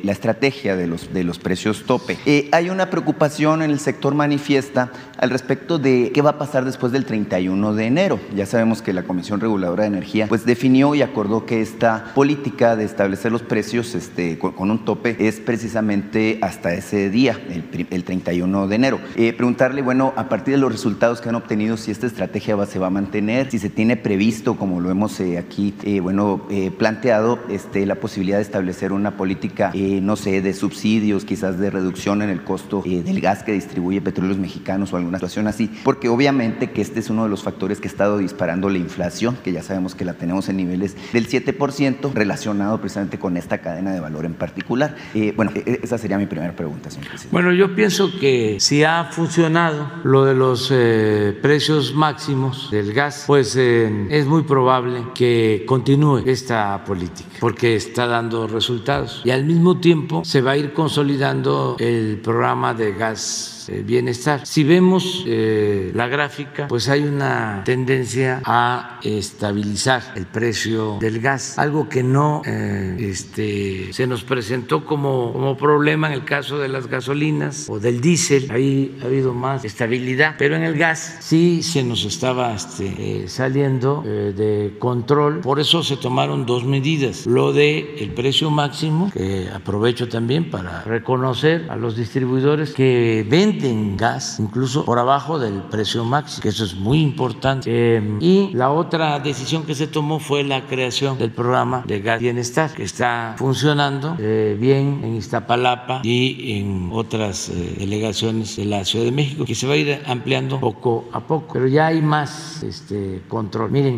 la estrategia de los, de los precios tope. hay una preocupación en el sector manifiesta al respecto de qué va a pasar después del 31 de enero. Ya sabemos que la Comisión Reguladora de Energía pues definió y acordó que esta política de establecer los precios este, con, un tope es precisamente hasta ese día, el, 31 de enero. Eh, preguntarle, bueno, a partir de los resultados que han obtenido, si esta estrategia se va a mantener, si se tiene previsto, como lo hemos eh, aquí, eh, bueno, planteado, este, la posibilidad de establecer una política, no sé, de subsidios, quizás de reducción en el costo del gas que distribuye Petróleos Mexicanos o alguna situación así, porque obviamente que este es uno de los factores que ha estado disparando la inflación, que ya sabemos que la tenemos en niveles del 7%, relacionado precisamente con esta cadena de valor en particular. Eh, bueno, e, esa sería mi primera pregunta, señor presidente. Bueno, yo pienso que si ha funcionado lo de los eh, precios máximos del gas, pues eh, es muy probable que continúe esta política, porque está dando resultados. Y al mismo tiempo se va a ir consolidando el programa de gas eh, bienestar. Si vemos eh, la gráfica, pues hay una tendencia a estabilizar el precio del gas, algo que no eh, este, se nos presentó como, problema en el caso de las gasolinas o del diésel, ahí ha habido más estabilidad, pero en el gas sí se nos estaba este, saliendo de control, por eso se tomaron dos medidas, lo de el precio máximo, que aprovecho también para reconocer a los distribuidores que venden en gas incluso por abajo del precio máximo, que eso es muy importante. Eh, y la otra decisión que se tomó fue la creación del programa de gas bienestar, que está funcionando eh, bien en Iztapalapa y en otras eh, delegaciones de la Ciudad de México, que se va a ir ampliando poco a poco, pero ya hay más este, control. Miren,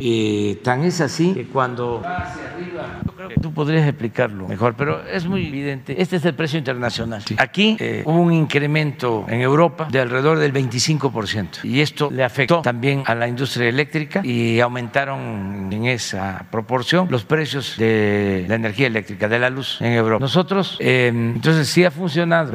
tan es así que cuando va hacia arriba, yo creo que tú podrías explicarlo mejor, pero es muy evidente. Este es el precio internacional. Aquí hubo un incremento en Europa de alrededor del 25%. Y esto le afectó también a la industria eléctrica y aumentaron en esa proporción los precios de la energía eléctrica, de la luz en Europa. Nosotros, em, entonces sí ha funcionado.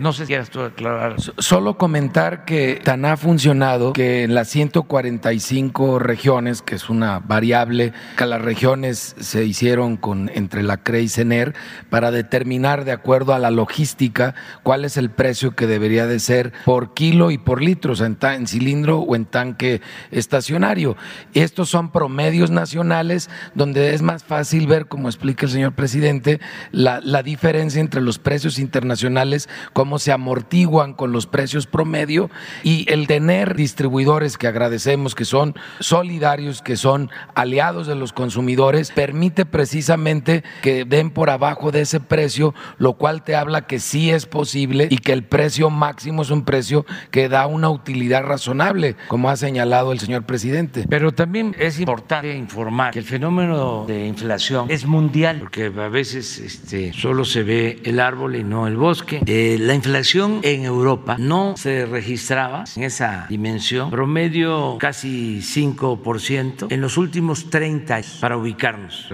No sé si quieres tú aclarar. Solo comentar que tan ha funcionado que en las 145 regiones, que es una variable, que las regiones se hicieron con entre la CRE y CENER para determinar de acuerdo a la logística cuál es el precio que debería de ser por kilo y por litro, en, en cilindro o en tanque estacionario. Estos son promedios nacionales donde es más fácil ver, como explica el señor presidente, la, la diferencia entre los precios internacionales, cómo se amortiguan con los precios promedio y el tener distribuidores que agradecemos, que son solidarios, que son aliados de los consumidores, permite precisamente que den por abajo de ese precio, lo cual te habla que sí es posible y que el precio máximo es un precio que da una utilidad razonable, como ha señalado el señor presidente. Pero también es importante informar que el fenómeno de inflación es mundial, porque a veces este, solo se ve el árbol y no el bosque. Eh, la inflación en Europa no se registraba en esa dimensión, promedio casi 5% en los últimos 30 años, para ubicarnos.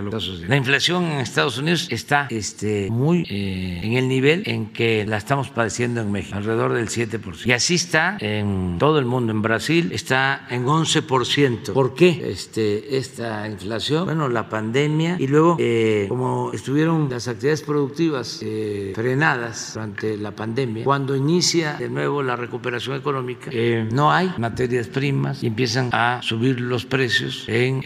La inflación en Estados Unidos está este, muy eh, en el nivel en que la estamos padeciendo en México, alrededor del 7 y así está en todo el mundo. En Brasil está en 11%. ¿Por qué este, esta inflación? Bueno, la pandemia y luego, eh, como estuvieron las actividades productivas eh, frenadas durante la pandemia, cuando inicia de nuevo la recuperación económica, eh, no hay materias primas y empiezan a subir los precios en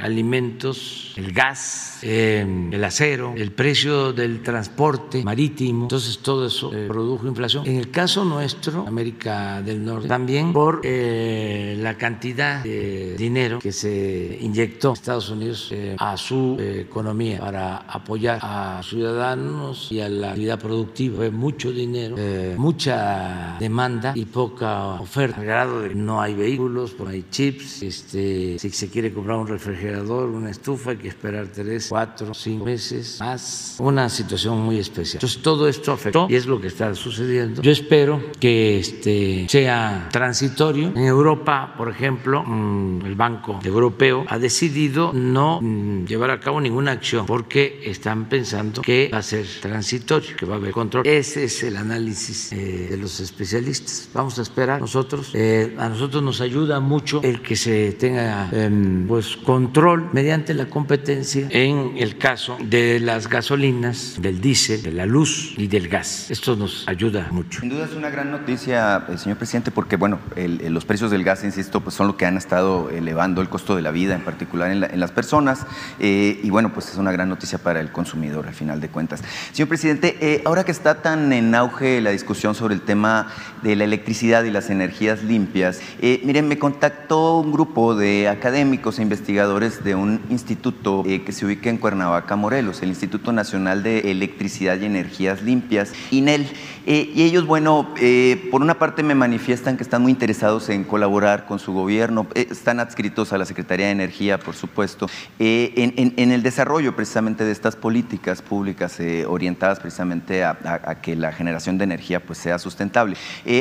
alimentos, el gas, el acero, el precio del transporte marítimo. Entonces todo eso produjo inflación. En el caso nuestro, América del Norte, también por eh, la cantidad de dinero que se inyectó Estados Unidos eh, a su eh, economía para apoyar a ciudadanos y a la actividad productiva. Fue mucho dinero, mucha demanda y poca oferta, al grado de que no hay vehículos, no hay chips, este, si se quiere comprar un refrigerador, una estufa, hay que esperar tres, cuatro, cinco meses más. Una situación muy especial. Entonces todo esto afectó y es lo que está sucediendo. Yo espero que este, sea transitorio. En Europa, por ejemplo, mm, el Banco Europeo ha decidido no mm, llevar a cabo ninguna acción porque están pensando que va a ser transitorio, que va a haber control. Ese es el análisis eh, de los especialistas. Vamos a esperar nosotros. Eh, a nosotros nos ayuda mucho el que se tenga em, pues control mediante la competencia en el caso de las gasolinas, del diésel, de la luz y del gas. Esto nos ayuda mucho. Sin duda es una gran noticia eh, señor presidente, porque bueno, los precios del gas, insisto, pues son lo que han estado elevando el costo de la vida, en particular en, las personas, eh, y bueno, pues es una gran noticia para el consumidor, al final de cuentas. Señor presidente, eh, ahora que está tan en auge la discusión sobre el tema de la electricidad y las energías limpias, miren, me contactó un grupo de académicos e investigadores de un instituto que se ubica en Cuernavaca, Morelos, el Instituto Nacional de Electricidad y Energías Limpias, INEL. Eh, y ellos, bueno, eh, por una parte me manifiestan que están muy interesados en colaborar con su gobierno, eh, están adscritos a la Secretaría de Energía, por supuesto, en, el desarrollo precisamente de estas políticas públicas orientadas precisamente a, que la generación de energía pues, sea sustentable.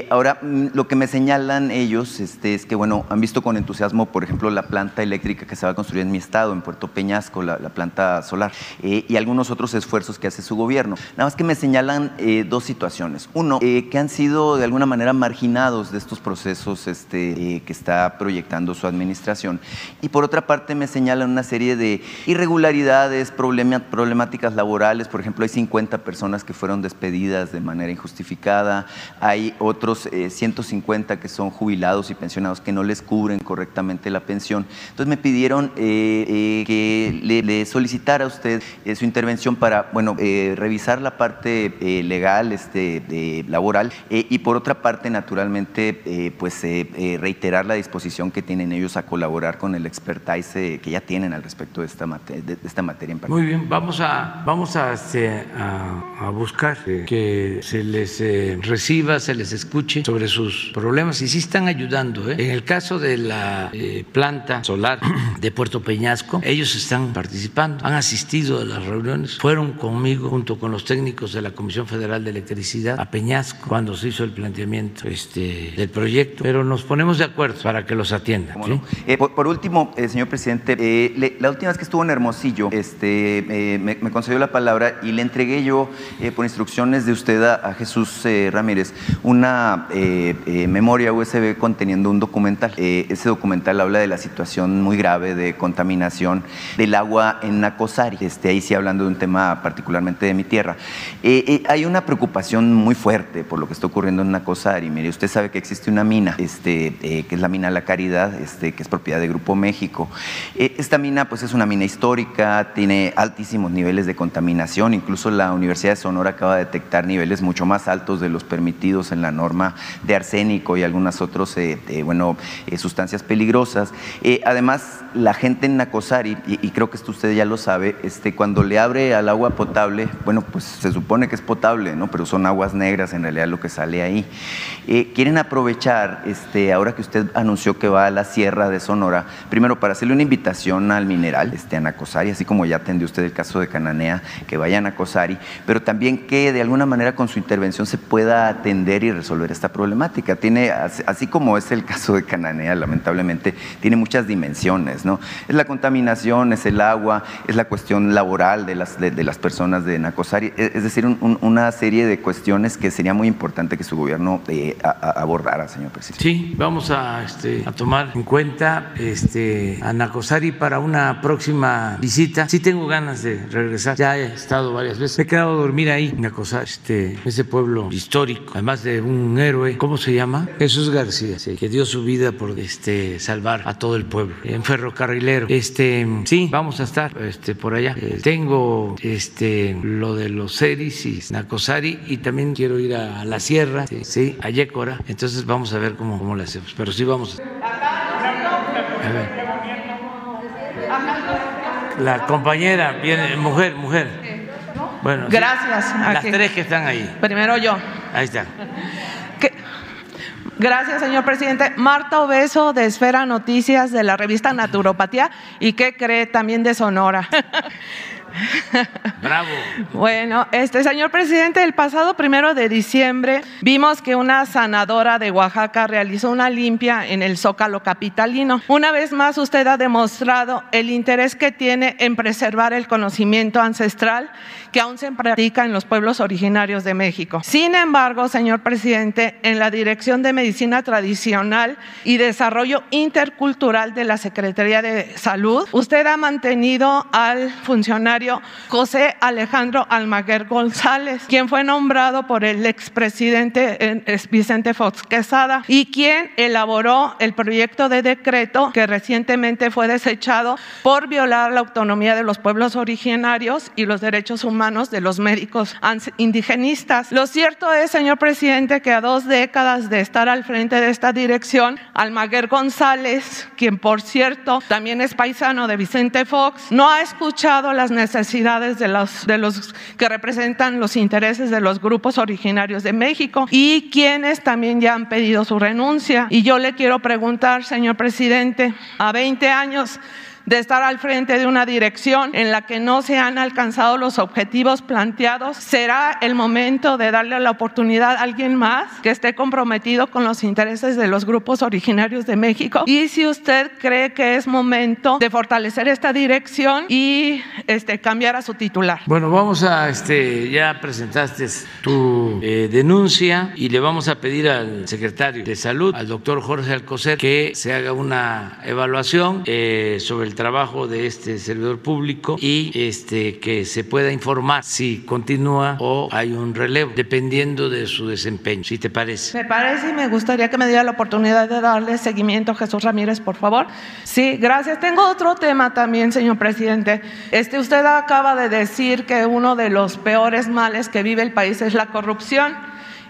ahora, mm, lo que me señalan ellos este, es que, bueno, han visto con entusiasmo, por ejemplo, la planta eléctrica que se va a construir en mi estado, en Puerto Peñasco, la, planta solar, y algunos otros esfuerzos que hace su gobierno. Nada más que me señalan dos situaciones. Uno, eh, que han sido de alguna manera marginados de estos procesos este, eh, que está proyectando su administración. Y por otra parte me señalan una serie de irregularidades, problemáticas laborales. Por ejemplo, hay 50 personas que fueron despedidas de manera injustificada. Hay otros 150 eh, que son jubilados y pensionados que no les cubren correctamente la pensión. Entonces me pidieron que le, solicitara a usted su intervención para, bueno, revisar la parte legal, este, laboral eh, y por otra parte, naturalmente, eh, pues eh, reiterar la disposición que tienen ellos a colaborar con el expertise que ya tienen al respecto de esta, materia, de, esta materia en particular. Muy bien, vamos a, vamos a, este, a, buscar que se les reciba, se les escuche sobre sus problemas y sí están ayudando. En el caso de la planta solar de Puerto Peñasco, ellos están participando, han asistido a las reuniones, fueron conmigo junto con los técnicos de la Comisión Federal de Electricidad a Peñasco cuando se hizo el planteamiento este, del proyecto, pero nos ponemos de acuerdo para que los atiendan. Eh, por, último, eh, señor presidente, eh, la última vez que estuvo en Hermosillo, este, me, concedió la palabra y le entregué yo, por instrucciones de usted a, Jesús Ramírez, una memoria USB conteniendo un documental. ese documental habla de la situación muy grave de contaminación del agua en Nacosari. Este, ahí sí hablando de un tema particularmente de mi tierra. hay una preocupación muy fuerte por lo que está ocurriendo en Nacosari. Mire, usted sabe que existe una mina, este, eh, que es la mina La Caridad, este, que es propiedad de Grupo México. Eh, esta mina, pues, es una mina histórica, tiene altísimos niveles de contaminación. Incluso la Universidad de Sonora acaba de detectar niveles mucho más altos de los permitidos en la norma de arsénico y algunas otras, eh, bueno, sustancias peligrosas. además, la gente en Nacosari, y, creo que esto usted ya lo sabe, este, cuando le abre al agua potable, bueno, pues se supone que es potable, ¿no? Pero son aguas negras en realidad lo que sale ahí. Eh, quieren aprovechar, este, ahora que usted anunció que va a la Sierra de Sonora, primero para hacerle una invitación al mineral, este, a Nacosari, así como ya atendió usted el caso de Cananea, que vaya a Nacosari, pero también que de alguna manera con su intervención se pueda atender y resolver esta problemática. Tiene, así como es el caso de Cananea, lamentablemente, tiene muchas dimensiones, ¿no? Es la contaminación, es el agua, es la cuestión laboral de las, de, las personas de Nacosari, es, decir, una serie de cuestiones que sería muy importante que su gobierno eh, abordara, señor presidente. Sí, vamos a, este, a tomar en cuenta este, a Nacosari para una próxima visita. Sí tengo ganas de regresar, ya he estado varias veces. he quedado a dormir ahí, Nacosari, este, ese pueblo histórico, además de un héroe, ¿cómo se llama? Jesús García, que dio su vida por este, salvar a todo el pueblo, en ferrocarrilero. Este, sí, vamos a estar este, por allá. Eh, tengo este, lo de los Ceris y Nacosari y también quiero ir a la sierra, sí, a Yécora. Entonces vamos a ver cómo, cómo le hacemos. Pero sí vamos. A ver. La compañera viene, mujer, mujer. Bueno, gracias. las tres que están ahí. Primero yo. Ahí está. Gracias, señor presidente. Marta Obeso, de Esfera Noticias, de la revista Naturopatía, y qué cree también de Sonora. Bravo. Bueno, este señor presidente, el pasado primero de diciembre vimos que una sanadora de Oaxaca realizó una limpia en el Zócalo capitalino. Una vez más, usted ha demostrado el interés que tiene en preservar el conocimiento ancestral que aún se practica en los pueblos originarios de México. Sin embargo, señor presidente, en la Dirección de Medicina Tradicional y Desarrollo Intercultural de la Secretaría de Salud, usted ha mantenido al funcionario José Alejandro Almaguer González, quien fue nombrado por el expresidente eh, Vicente Fox Quesada y quien elaboró el proyecto de decreto que recientemente fue desechado por violar la autonomía de los pueblos originarios y los derechos humanos de los médicos indigenistas. Lo cierto es, señor presidente, que a dos décadas de estar al frente de esta dirección, Almaguer González, quien por cierto también es paisano de Vicente Fox, no ha escuchado las necesidades necesidades de los, de los que representan los intereses de los grupos originarios de México y quienes también ya han pedido su renuncia. Y yo le quiero preguntar, señor presidente, a 20 años de estar al frente de una dirección en la que no se han alcanzado los objetivos planteados, será el momento de darle la oportunidad a alguien más que esté comprometido con los intereses de los grupos originarios de México. Y si usted cree que es momento de fortalecer esta dirección y este, cambiar a su titular. Bueno, vamos a, este, ya presentaste tu eh, denuncia y le vamos a pedir al secretario de Salud, al doctor Jorge Alcocer, que se haga una evaluación eh, sobre el trabajo de este servidor público y este, que se pueda informar si continúa o hay un relevo, dependiendo de su desempeño, si te parece. Me parece y me gustaría que me diera la oportunidad de darle seguimiento Jesús Ramírez, por favor. Sí, gracias. Tengo otro tema también, señor presidente. Este, usted acaba de decir que uno de los peores males que vive el país es la corrupción.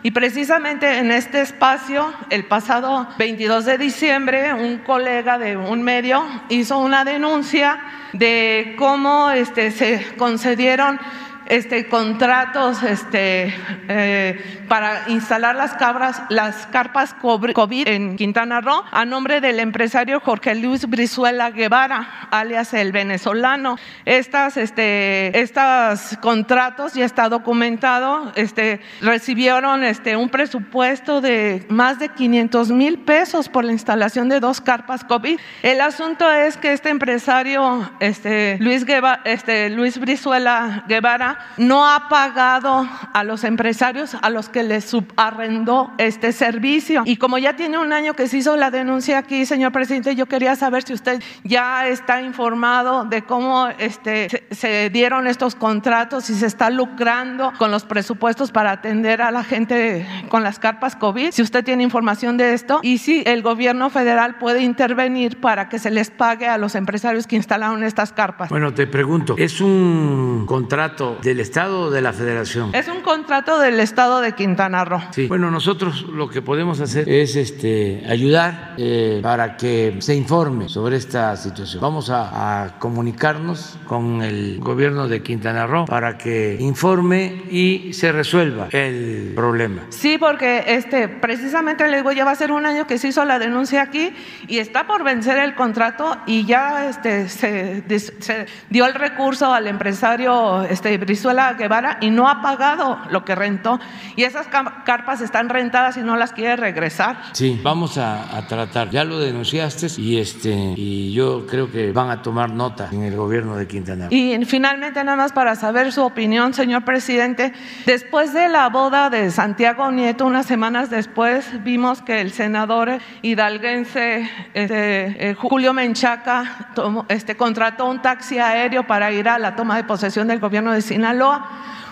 Y precisamente en este espacio, el pasado 22 de diciembre, un colega de un medio hizo una denuncia de cómo este, se concedieron este, contratos este, eh, para instalar las, cabras, las carpas COVID en Quintana Roo a nombre del empresario Jorge Luis Brizuela Guevara, alias el venezolano. Estas, estos contratos ya está documentado, este, recibieron este, un presupuesto de más de 500 mil pesos por la instalación de dos carpas COVID. El asunto es que este empresario, Luis, Luis Brizuela Guevara, no ha pagado a los empresarios a los que les subarrendó este servicio. Y como ya tiene un año que se hizo la denuncia aquí, señor presidente, yo quería saber si usted ya está informado de cómo este, se, dieron estos contratos y se está lucrando con los presupuestos para atender a la gente con las carpas COVID. Si usted tiene información de esto y si el gobierno federal puede intervenir para que se les pague a los empresarios que instalaron estas carpas. Bueno, te pregunto, ¿es un contrato de del Estado o de la Federación? Es un contrato del Estado de Quintana Roo. Sí. Bueno, nosotros lo que podemos hacer es este, ayudar eh, para que se informe sobre esta situación. Vamos a, a, comunicarnos con el gobierno de Quintana Roo para que informe y se resuelva el problema. Sí, porque este, precisamente le digo, ya va a ser un año que se hizo la denuncia aquí y está por vencer el contrato y ya este, se, se dio el recurso al empresario este, Brizuela Guevara y no ha pagado lo que rentó. Y esas carpas están rentadas y no las quiere regresar. Sí, vamos a, a tratar. Ya lo denunciaste y, este, y yo creo que van a tomar nota en el gobierno de Quintana Roo. Y finalmente, nada más para saber su opinión, señor presidente, después de la boda de Santiago Nieto, unas semanas después, vimos que el senador hidalguense este, eh, Julio Menchaca tomó, este, contrató un taxi aéreo para ir a la toma de posesión del gobierno de Sinaloa Sinaloa.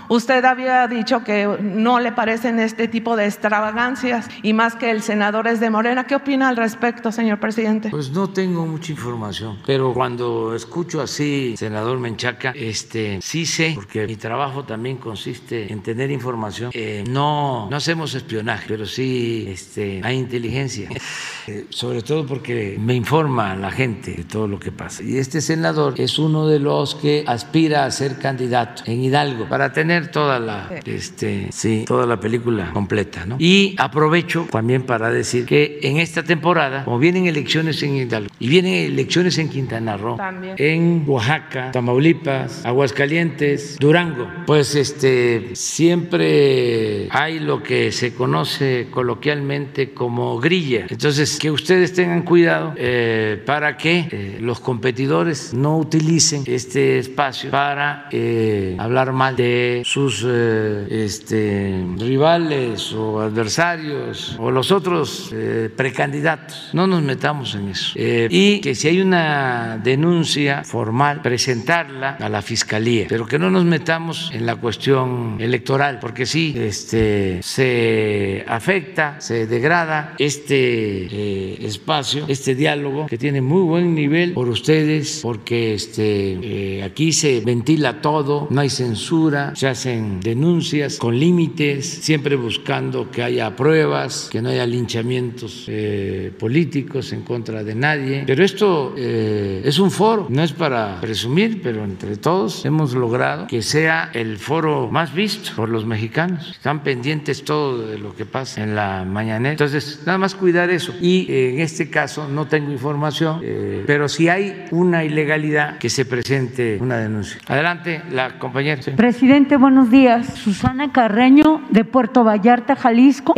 Usted había dicho que no le parecen este tipo de extravagancias y más que el senador es de Morena. ¿Qué opina al respecto, señor presidente? Pues no tengo mucha información, pero cuando escucho así, senador Menchaca, este, sí sé, porque mi trabajo también consiste en tener información. Eh, no, no hacemos espionaje, pero sí este, hay inteligencia, eh, sobre todo porque me informa la gente de todo lo que pasa. Y este senador es uno de los que aspira a ser candidato en Hidalgo para tener toda la, este, sí, toda la película completa. ¿no? Y aprovecho también para decir que en esta temporada, como vienen elecciones en Hidalgo y vienen elecciones en Quintana Roo, También. en Oaxaca, Tamaulipas, Aguascalientes, Durango, pues este, siempre hay lo que se conoce coloquialmente como grilla. Entonces, que ustedes tengan cuidado eh, para que eh, los competidores no utilicen este espacio para eh, hablar mal de sus eh, este, rivales o adversarios o los otros eh, precandidatos. No nos metamos en eso. Eh, y que si hay una denuncia formal, presentarla a la fiscalía, pero que no nos metamos en la cuestión electoral, porque sí este, se afecta, se degrada este espacio, este diálogo que tiene muy buen nivel por ustedes, porque este, aquí se ventila todo, no hay censura, se hacen denuncias con límites, siempre buscando que haya pruebas, que no haya linchamientos eh, políticos en contra de nadie. Pero esto eh, es un foro, no es para presumir, pero entre todos hemos logrado que sea el foro más visto por los mexicanos. Están pendientes todo de lo que pasa en la mañanera. Entonces, nada más cuidar eso. Y eh, en este caso no tengo información, pero si hay una ilegalidad, que se presente una denuncia. Adelante, la compañera. Presidente, buenos días. Susana Carreño, de Puerto Vallarta, Jalisco.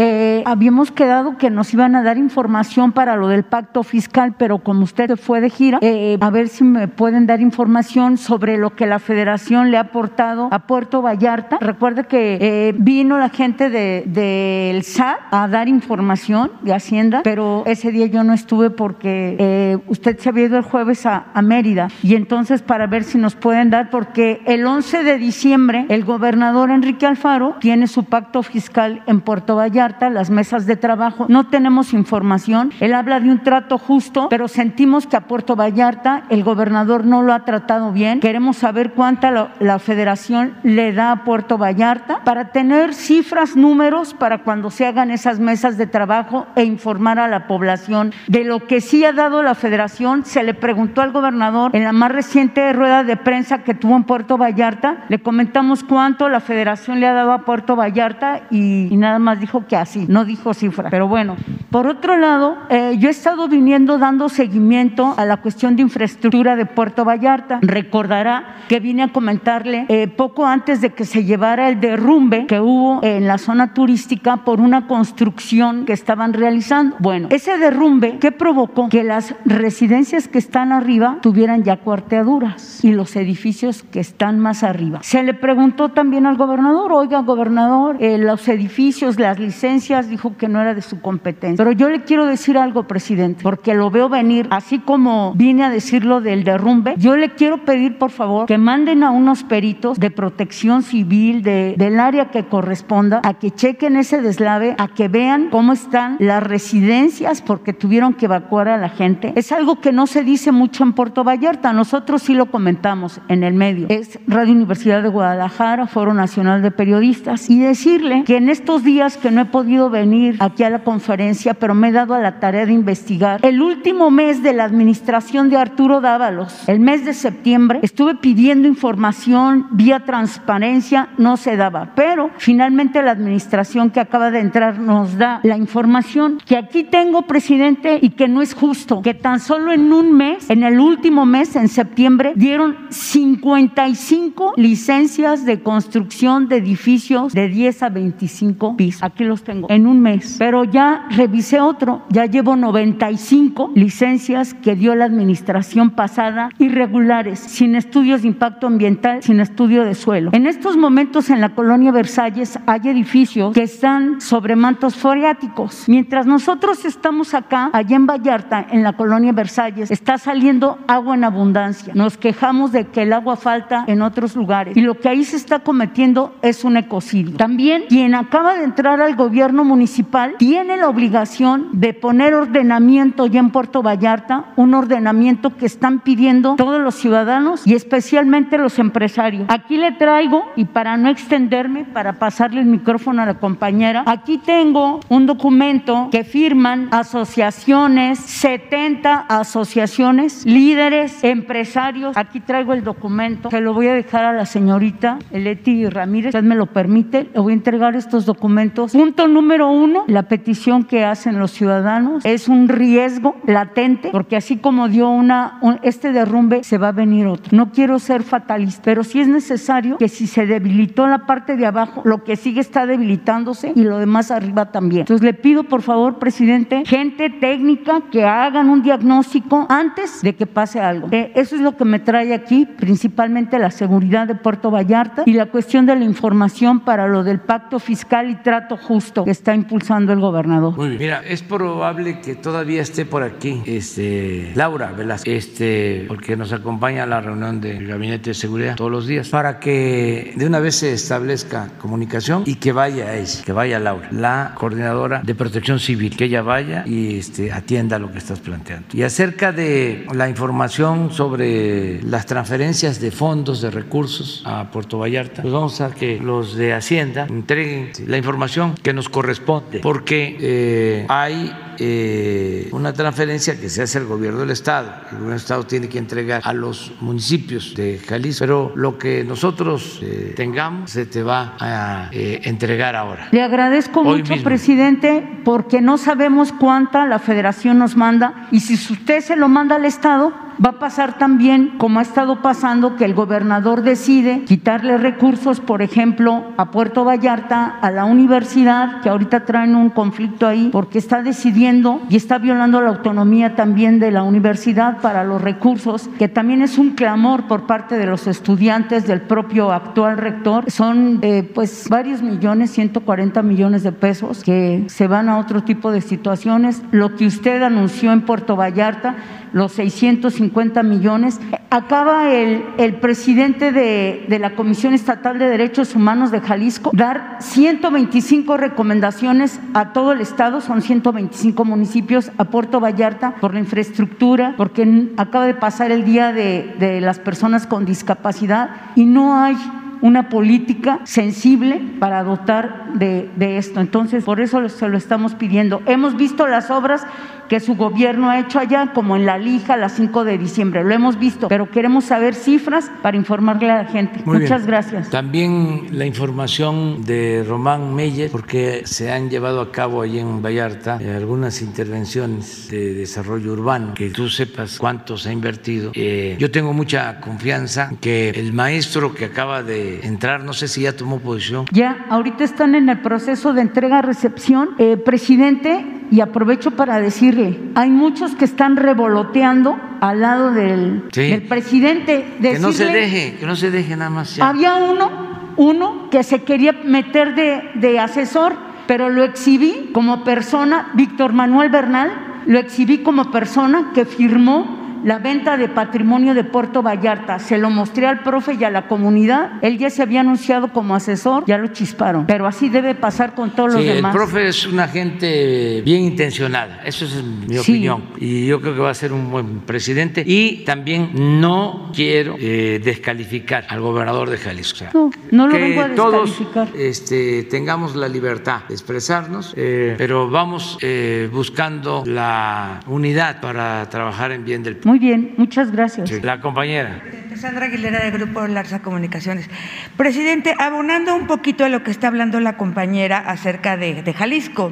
habíamos quedado que nos iban a dar información para lo del pacto fiscal, pero como usted fue de gira, eh, a ver si me pueden dar información sobre lo que la federación le ha aportado a Puerto Vallarta. Recuerde que eh, vino la gente del de, SAT a dar información de Hacienda, pero ese día yo no estuve porque eh, usted se había ido el jueves a, a Mérida y entonces para ver si nos pueden dar, porque el 11 de diciembre el gobernador Enrique Alfaro tiene su pacto fiscal en Puerto Vallarta, las mesas de trabajo. No tenemos información. Él habla de un trato justo, pero sentimos que a Puerto Vallarta el gobernador no lo ha tratado bien. Queremos saber cuánta la, federación le da a Puerto Vallarta para tener cifras, números para cuando se hagan esas mesas de trabajo e informar a la población de lo que sí ha dado la federación. Se le preguntó al gobernador en la más reciente rueda de prensa que tuvo en Puerto Vallarta, le comentamos cuánto la federación le ha dado a Puerto Vallarta y, y nada más dijo que así, no dijo cifra. Pero bueno, por otro lado, eh, yo he estado viniendo dando seguimiento a la cuestión de infraestructura de Puerto Vallarta. Recordará que vine a comentarle eh, poco antes de que se llevara el derrumbe que hubo en la zona turística por una construcción que estaban realizando. Bueno, ese derrumbe, ¿qué provocó? Que las residencias que están arriba tuvieran ya cuarteaduras y los edificios que están más arriba. Se le preguntó también al gobernador, oiga, gobernador, eh, los edificios, las licencias, dijo que no era de su competencia. Pero yo le quiero decir algo, presidente, porque lo veo venir, así como vine a decirlo del derrumbe, yo le quiero pedir, por favor, que manden a unos peritos de protección civil de, del área que corresponda a que chequen ese deslave, a que vean cómo están las residencias, porque tuvieron que evacuar a la gente. Es algo que no se dice mucho en Puerto Vallarta, nosotros sí lo comentamos en el medio. Es Radio Universidad de Guadalajara, Foro Nacional de Periodistas, y decirle que en estos días que no he podido venir aquí a la conferencia, pero me he dado a la tarea de investigar. El último mes de la administración de Arturo Dávalos, el mes de septiembre, estuve pidiendo información vía transparencia, no se daba, pero finalmente la administración que acaba de entrar nos da la información que aquí tengo, presidente, y que no es justo, que tan solo en un mes, en el último mes, en septiembre, dieron 55 licencias de construcción de edificios de 10 a 25 pisos. Aquí los tengo, en un mes. Pero ya revisé otro, ya llevo 95 licencias que dio la administración pasada irregulares, sin estudios de impacto ambiental, sin estudio de suelo. En estos momentos en la colonia Versalles hay edificios que están sobre mantos freáticos. Mientras nosotros estamos acá, allá en Vallarta, en la colonia Versalles, está saliendo agua en abundancia. Nos quejamos de que el agua falta en otros lugares y lo que ahí se está cometiendo es un ecocidio. También quien acaba de entrar al gobierno municipal tiene la obligación de poner ordenamiento ya en Puerto Vallarta, un ordenamiento que están pidiendo todos los ciudadanos y especialmente los empresarios. Aquí le traigo, y para no extenderme, para pasarle el micrófono a la compañera, aquí tengo un documento que firman asociaciones, 70 asociaciones, líderes, empresarios. Aquí traigo el documento, que lo voy a dejar a la señorita Leti Ramírez, usted me lo permite, le voy a entregar estos documentos. Punto número uno, la petición que hacen los ciudadanos es un riesgo latente, porque así como dio una, este derrumbe, se va a venir otro. No quiero ser fatalista, pero sí es necesario que si se debilitó la parte de abajo, lo que sigue está debilitándose y lo demás arriba también. Entonces le pido, por favor, presidente, gente técnica que hagan un diagnóstico antes de que pase algo. Eh, eso es lo que me trae aquí, principalmente la seguridad de Puerto Vallarta y la cuestión de la información para lo del pacto fiscal y trato justo que está impulsando el gobernador. Mira, es probable que todavía esté por aquí este, Laura Velázquez, este, porque nos acompaña a la reunión del Gabinete de Seguridad todos los días, para que de una vez se establezca comunicación y que vaya ella, que vaya Laura, la coordinadora de protección civil, que ella vaya y este, atienda lo que estás planteando. Y acerca de la información sobre las transferencias de fondos, de recursos a Puerto Vallarta, Vallarta, pues vamos a que los de Hacienda entreguen la información que nos corresponde, porque eh, hay eh, una transferencia que se hace al gobierno del Estado. El gobierno del Estado tiene que entregar a los municipios de Jalisco, pero lo que nosotros eh, tengamos se te va a eh, entregar ahora. Le agradezco Hoy mucho, mismo. presidente, porque no sabemos cuánta la federación nos manda y si usted se lo manda al Estado, va a pasar también como ha estado pasando que el gobernador decide quitarle recursos, por ejemplo, a Puerto Vallarta, a la universidad, que ahorita traen un conflicto ahí, porque está decidiendo y está violando la autonomía también de la universidad para los recursos, que también es un clamor por parte de los estudiantes, del propio actual rector. Son eh, pues varios millones, 140 millones de pesos que se van a otro tipo de situaciones. Lo que usted anunció en Puerto Vallarta, los 650 millones. Acaba el, el presidente de, de la Comisión Estatal de Derechos Humanos de Jalisco dar 125 recomendaciones a todo el estado, son 125 municipios, a Puerto Vallarta por la infraestructura, porque acaba de pasar el día de, de las personas con discapacidad y no hay una política sensible para dotar de, de esto. Entonces, por eso se lo estamos pidiendo. Hemos visto las obras que su gobierno ha hecho allá, como en La Lija, la 5 de diciembre. Lo hemos visto, pero queremos saber cifras para informarle a la gente. Muy Muchas bien. gracias. También la información de Román Meyer, porque se han llevado a cabo allí en Vallarta eh, algunas intervenciones de desarrollo urbano, que tú sepas cuánto se ha invertido. Eh, yo tengo mucha confianza que el maestro que acaba de entrar, no sé si ya tomó posición, Ya, ahorita están en el proceso de entrega-recepción. Eh, presidente, y aprovecho para decirle, hay muchos que están revoloteando al lado del, Sí. del presidente. que no se deje, que no se deje nada más. ya. Había uno, uno que se quería meter de, de asesor, pero lo exhibí como persona, Víctor Manuel Bernal, lo exhibí como persona que firmó la venta de patrimonio de Puerto Vallarta. Se lo mostré al profe y a la comunidad. Él ya se había anunciado como asesor, ya lo chisparon. Pero así debe pasar con todos los Sí, el demás. profe es una gente bien intencionada, eso es mi Sí. opinión. Y yo creo que va a ser un buen presidente. Y también no quiero eh, descalificar al gobernador de Jalisco. O sea, No, no lo que vengo a todos descalificar. este, tengamos la libertad de expresarnos, eh, pero vamos eh, buscando la unidad para trabajar en bien del Muy bien, muchas gracias. Sí. La compañera. Sandra Aguilera del Grupo Larsa Comunicaciones. Presidente, abonando un poquito a lo que está hablando la compañera acerca de, de Jalisco.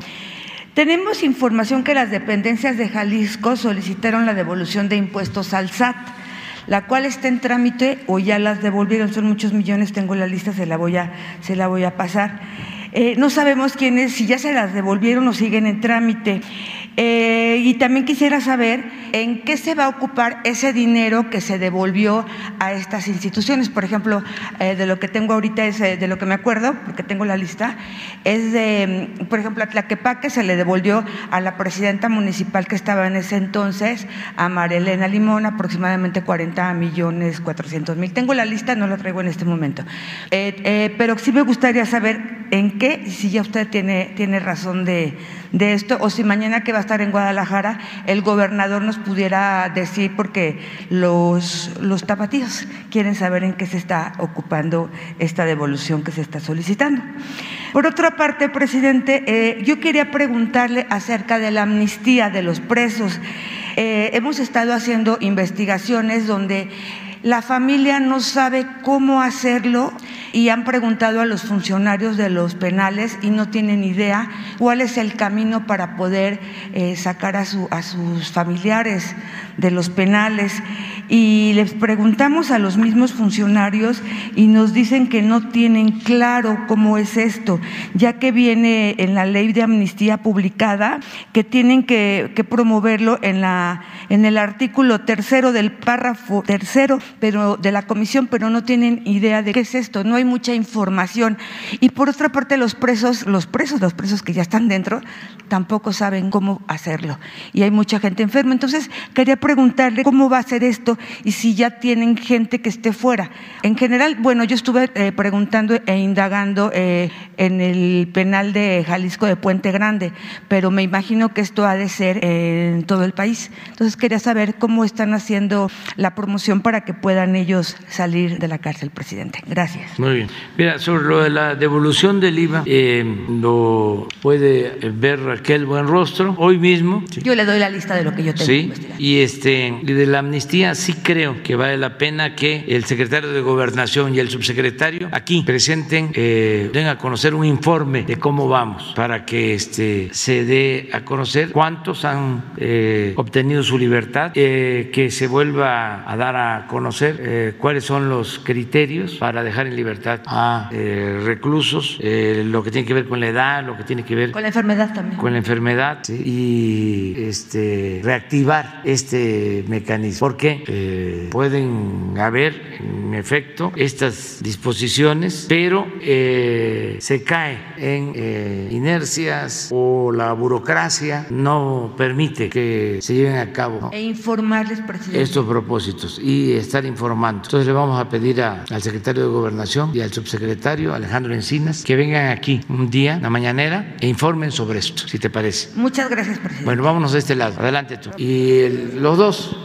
Tenemos información que las dependencias de Jalisco solicitaron la devolución de impuestos al SAT, la cual está en trámite o ya las devolvieron, son muchos millones, tengo la lista, se la voy a, se la voy a pasar. Eh, no sabemos quiénes, si ya se las devolvieron o siguen en trámite. Eh, y también quisiera saber en qué se va a ocupar ese dinero que se devolvió a estas instituciones. Por ejemplo, eh, de lo que tengo ahorita es, de lo que me acuerdo, porque tengo la lista, es de, mm, por ejemplo, a Tlaquepaque se le devolvió a la presidenta municipal que estaba en ese entonces, a Marilena Limón, aproximadamente 40 millones 400 mil. Tengo la lista, no la traigo en este momento. Pero sí me gustaría saber en y si ya usted tiene, tiene razón de, de esto, o si mañana que va a estar en Guadalajara, el gobernador nos pudiera decir, porque los, los tapatíos quieren saber en qué se está ocupando esta devolución que se está solicitando. Por otra parte, presidente, eh, yo quería preguntarle acerca de la amnistía de los presos. Eh, hemos estado haciendo investigaciones donde la familia no sabe cómo hacerlo y han preguntado a los funcionarios de los penales y no tienen idea cuál es el camino para poder eh, sacar a, su- a sus familiares de los penales. Y les preguntamos a los mismos funcionarios y nos dicen que no tienen claro cómo es esto, ya que viene en la ley de amnistía publicada que tienen que, que promoverlo en, la, en el artículo tercero del párrafo tercero pero, de la comisión, pero no tienen idea de qué es esto, no hay mucha información. Y por otra parte, los presos, los presos, los presos que ya están dentro, tampoco saben cómo hacerlo. Y hay mucha gente enferma. Entonces, quería preguntarle cómo va a ser esto y si ya tienen gente que esté fuera. En general, bueno, yo estuve eh, preguntando e indagando eh, en el penal de Jalisco de Puente Grande, pero me imagino que esto ha de ser eh, en todo el país. Entonces, quería saber cómo están haciendo la promoción para que puedan ellos salir de la cárcel, presidente. Gracias. Bien. Mira, sobre lo de la devolución del IVA, eh, lo puede ver Raquel Buenrostro hoy mismo. Yo le doy la lista de lo que yo tengo. Sí, y este y de la amnistía sí creo que vale la pena que el secretario de Gobernación y el subsecretario aquí presenten, eh, den a conocer un informe de cómo vamos para que este se dé a conocer cuántos han eh, obtenido su libertad, eh, que se vuelva a dar a conocer eh, cuáles son los criterios para dejar en libertad a eh, reclusos, eh, lo que tiene que ver con la edad, lo que tiene que ver Con la enfermedad también. con la enfermedad ¿sí? y este, reactivar este mecanismo, porque eh, pueden haber, en efecto, estas disposiciones, pero eh, se cae en eh, inercias o la burocracia no permite que se lleven a cabo E informarles, presidente. estos propósitos y estar informando. Entonces le vamos a pedir a- al secretario de Gobernación y al subsecretario Alejandro Encinas que vengan aquí un día, la mañanera, e informen sobre esto, si te parece. Muchas gracias, presidente. Bueno, vámonos de este lado. Adelante tú. Y el- los dos.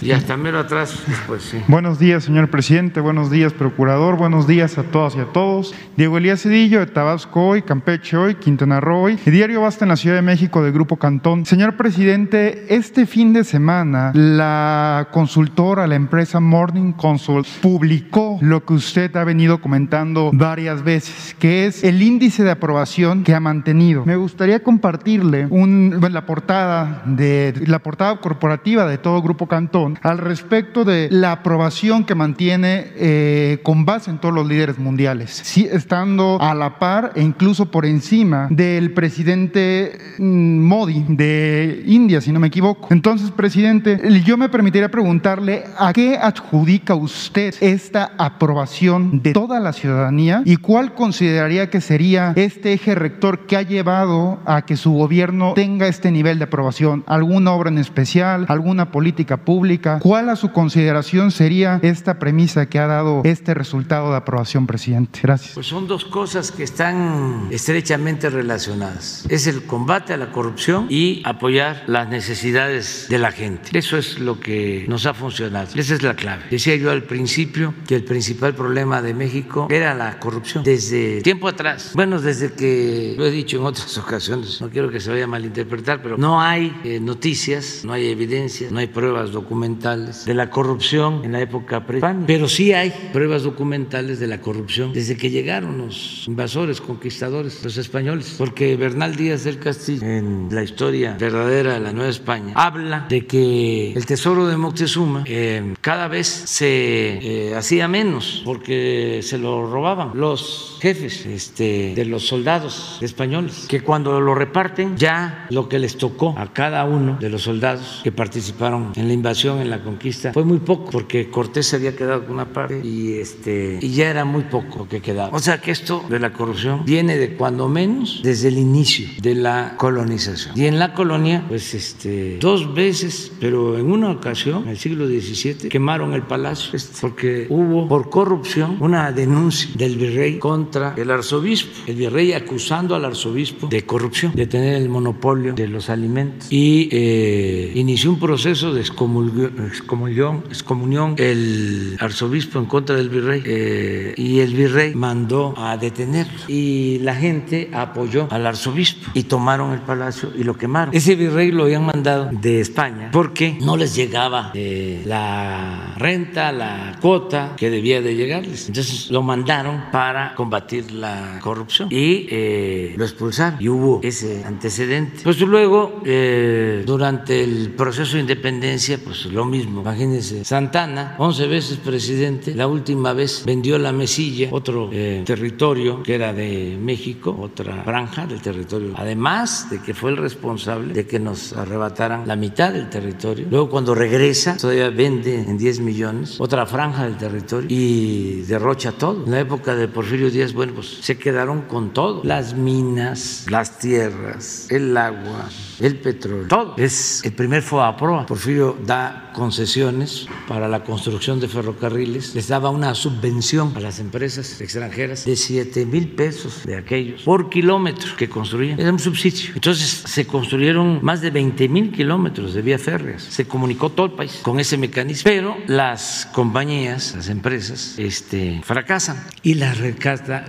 Y hasta mero atrás, pues sí. Buenos días, señor presidente. Buenos días, procurador. Buenos días a todas y a todos. Diego Elías Cedillo, de Tabasco hoy, Campeche hoy, Quintana Roo hoy. Y Diario Basta en la Ciudad de México, del Grupo Cantón. Señor presidente, este fin de semana, la consultora, la empresa Morning Consult, publicó lo que usted ha venido comentando varias veces, que es el índice de aprobación que ha mantenido. Me gustaría compartirle la portada de la portada corporativa de todo Grupo Cantón al respecto de la aprobación que mantiene eh, con base en todos los líderes mundiales, estando a la par e incluso por encima del presidente mm, Modi de India, si no me equivoco. Entonces, presidente, yo me permitiría preguntarle a qué adjudica usted esta aprobación de toda la ciudadanía y cuál consideraría que sería este eje rector que ha llevado a que su gobierno tenga este nivel de aprobación. ¿Alguna obra en especial? ¿Alguna política pública? ¿Cuál a su consideración sería esta premisa que ha dado este resultado de aprobación, presidente? Gracias. Pues son dos cosas que están estrechamente relacionadas. Es el combate a la corrupción y apoyar las necesidades de la gente. Eso es lo que nos ha funcionado. Esa es la clave. Decía yo al principio que el principal problema de México era la corrupción. Desde tiempo atrás, bueno, desde que lo he dicho en otras ocasiones, no quiero que se vaya a malinterpretar, pero no hay eh, noticias, no hay evidencias, no hay pruebas documentales de la corrupción en la época prehispánica, pero sí hay pruebas documentales de la corrupción desde que llegaron los invasores, conquistadores, los españoles, porque Bernal Díaz del Castillo, en la historia verdadera de la Nueva España, habla de que el tesoro de Moctezuma eh, cada vez se eh, hacía menos porque se lo robaban los jefes este, de los soldados españoles, que cuando lo reparten ya lo que les tocó a cada uno de los soldados que participaron en la invasión, en la conquista, fue muy poco, porque Cortés se había quedado con una parte y, este, y ya era muy poco lo que quedaba. O sea que esto de la corrupción viene de cuando menos desde el inicio de la colonización. Y en la colonia, pues este, dos veces, pero en una ocasión, en el siglo XVII, quemaron el palacio este, porque hubo por corrupción una denuncia del virrey contra el arzobispo. El virrey acusando al arzobispo de corrupción, de tener el monopolio de los alimentos. Y eh, inició un proceso de excomunión, excomunión el arzobispo en contra del virrey. eh, y el virrey mandó a detenerlo. Y la gente apoyó al arzobispo y tomaron el palacio y lo quemaron. Ese virrey lo habían mandado de España porque no les llegaba eh, la renta, la cuota que debía de llegarles. Entonces lo mandaron para combatir la corrupción y eh, lo expulsaron. Y hubo ese antecedente. Pues luego, eh, durante el proceso de independencia, pues lo mismo. Imagínense, Santana, 11 veces presidente, la última vez vendió la mesilla, otro eh, territorio que era de México, otra franja del territorio. Además de que fue el responsable de que nos arrebataran la mitad del territorio. Luego cuando regresa, todavía vende en 10 millones otra franja del territorio y derrocha todo. En la época de Porfirio Díaz, bueno, pues se quedaron con todo. Las minas, las tierras, el agua, el petróleo, todo. Es el primer FOAPROA. Porfirio da concesiones para la construcción de ferrocarriles, les daba una subvención a las empresas extranjeras de 7 mil pesos de aquellos por kilómetro que construían. Era un subsidio. Entonces se construyeron más de 20 mil kilómetros de vías férreas. Se comunicó todo el país con ese mecanismo. Pero las compañías, las empresas, este, fracasan y las rescata,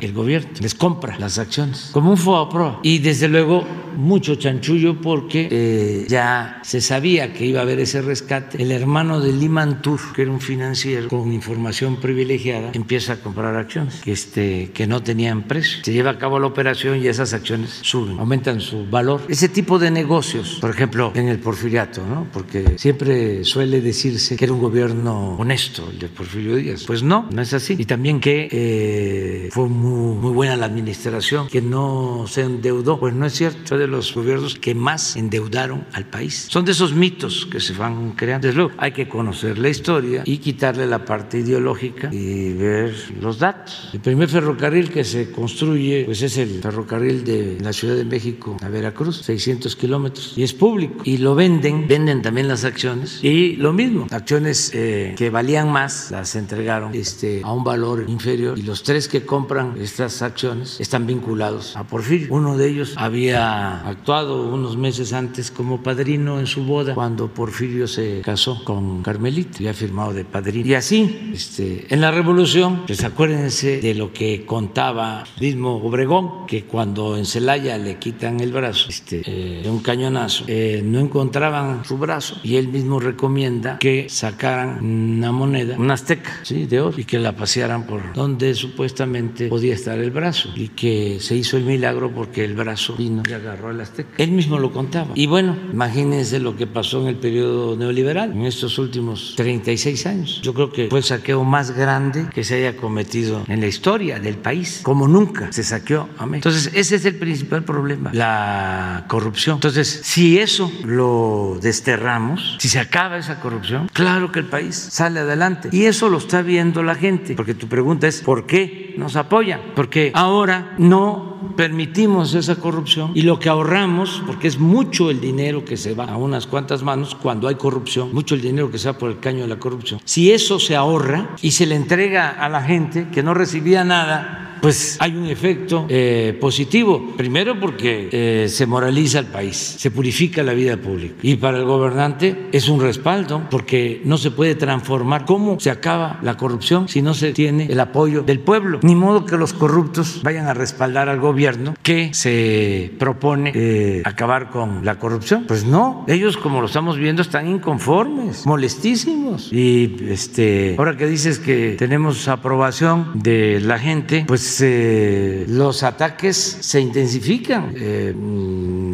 el gobierno, les compra las acciones como un FOAPROA. Y desde luego mucho chanchullo porque eh, ya se sabía que iba a haber ese rescate. El hermano de Liman Tour, que era un financiero con información privilegiada, empieza a comprar acciones este, que no tenían precio. Se lleva a cabo la operación y esas acciones suben, aumentan su valor. Ese tipo de negocios, por ejemplo, en el porfiriato, ¿no? porque siempre suele decirse que era un gobierno honesto el de Porfirio Díaz. Pues no, no es así. Y también que eh, fue muy, muy buena la administración, que no se endeudó. Pues no es cierto, fue de los gobiernos que más endeudaron al país. Son de esos mitos que se van creando. Desde luego, hay que conocer la historia y quitarle la parte ideológica y ver los datos. El primer ferrocarril que se construye, pues es el ferrocarril de la Ciudad de México a Veracruz, 600 kilómetros, y es público. Y lo venden, venden también las acciones. Y lo mismo, acciones eh, que valían más las entregaron este, a un valor inferior. Y los tres que compran estas acciones están vinculados a Porfirio. Uno de ellos había actuado unos meses antes como padrino en su boda cuando Porfirio se casó con Carmelita, había firmado de padrino. Y así, este, en la revolución, pues acuérdense de lo que contaba mismo Obregón, que cuando en Celaya le quitan el brazo este, eh, de un cañonazo, eh, no encontraban su brazo y él mismo recomienda que sacaran una moneda, una azteca ¿sí? de oro, y que la pasearan por donde supuestamente podía estar el brazo y que se hizo el milagro porque el brazo vino y agarró al azteca. Él mismo lo contaba. Y bueno, imagínense lo que pasó en el periodo neoliberal en estos últimos 36 años. Yo creo que fue el saqueo más grande que se haya cometido en la historia del país, como nunca se saqueó a México. Entonces, ese es el principal problema, la corrupción. Entonces, si eso lo desterramos, si se acaba esa corrupción, claro que el país sale adelante. Y eso lo está viendo la gente, porque tu pregunta es, ¿por qué nos apoyan? Porque ahora no permitimos esa corrupción y lo que ahorramos, porque es mucho el dinero que se va a unas cuantas manos cuando hay corrupción, mucho el dinero que se va por el caño de la corrupción, si eso se ahorra y se le entrega a la gente que no recibía nada, pues hay un efecto eh, positivo. Primero porque eh, se moraliza el país, se purifica la vida pública. Y para el gobernante es un respaldo porque no se puede transformar. ¿Cómo se acaba la corrupción si no se tiene el apoyo del pueblo? Ni modo que los corruptos vayan a respaldar al gobierno que se propone eh, acabar con la corrupción. Pues no, ellos como lo estamos viendo están inconformes, molestísimos. Y este, ahora que dices que tenemos aprobación de la gente, pues eh, los ataques se intensifican. Eh,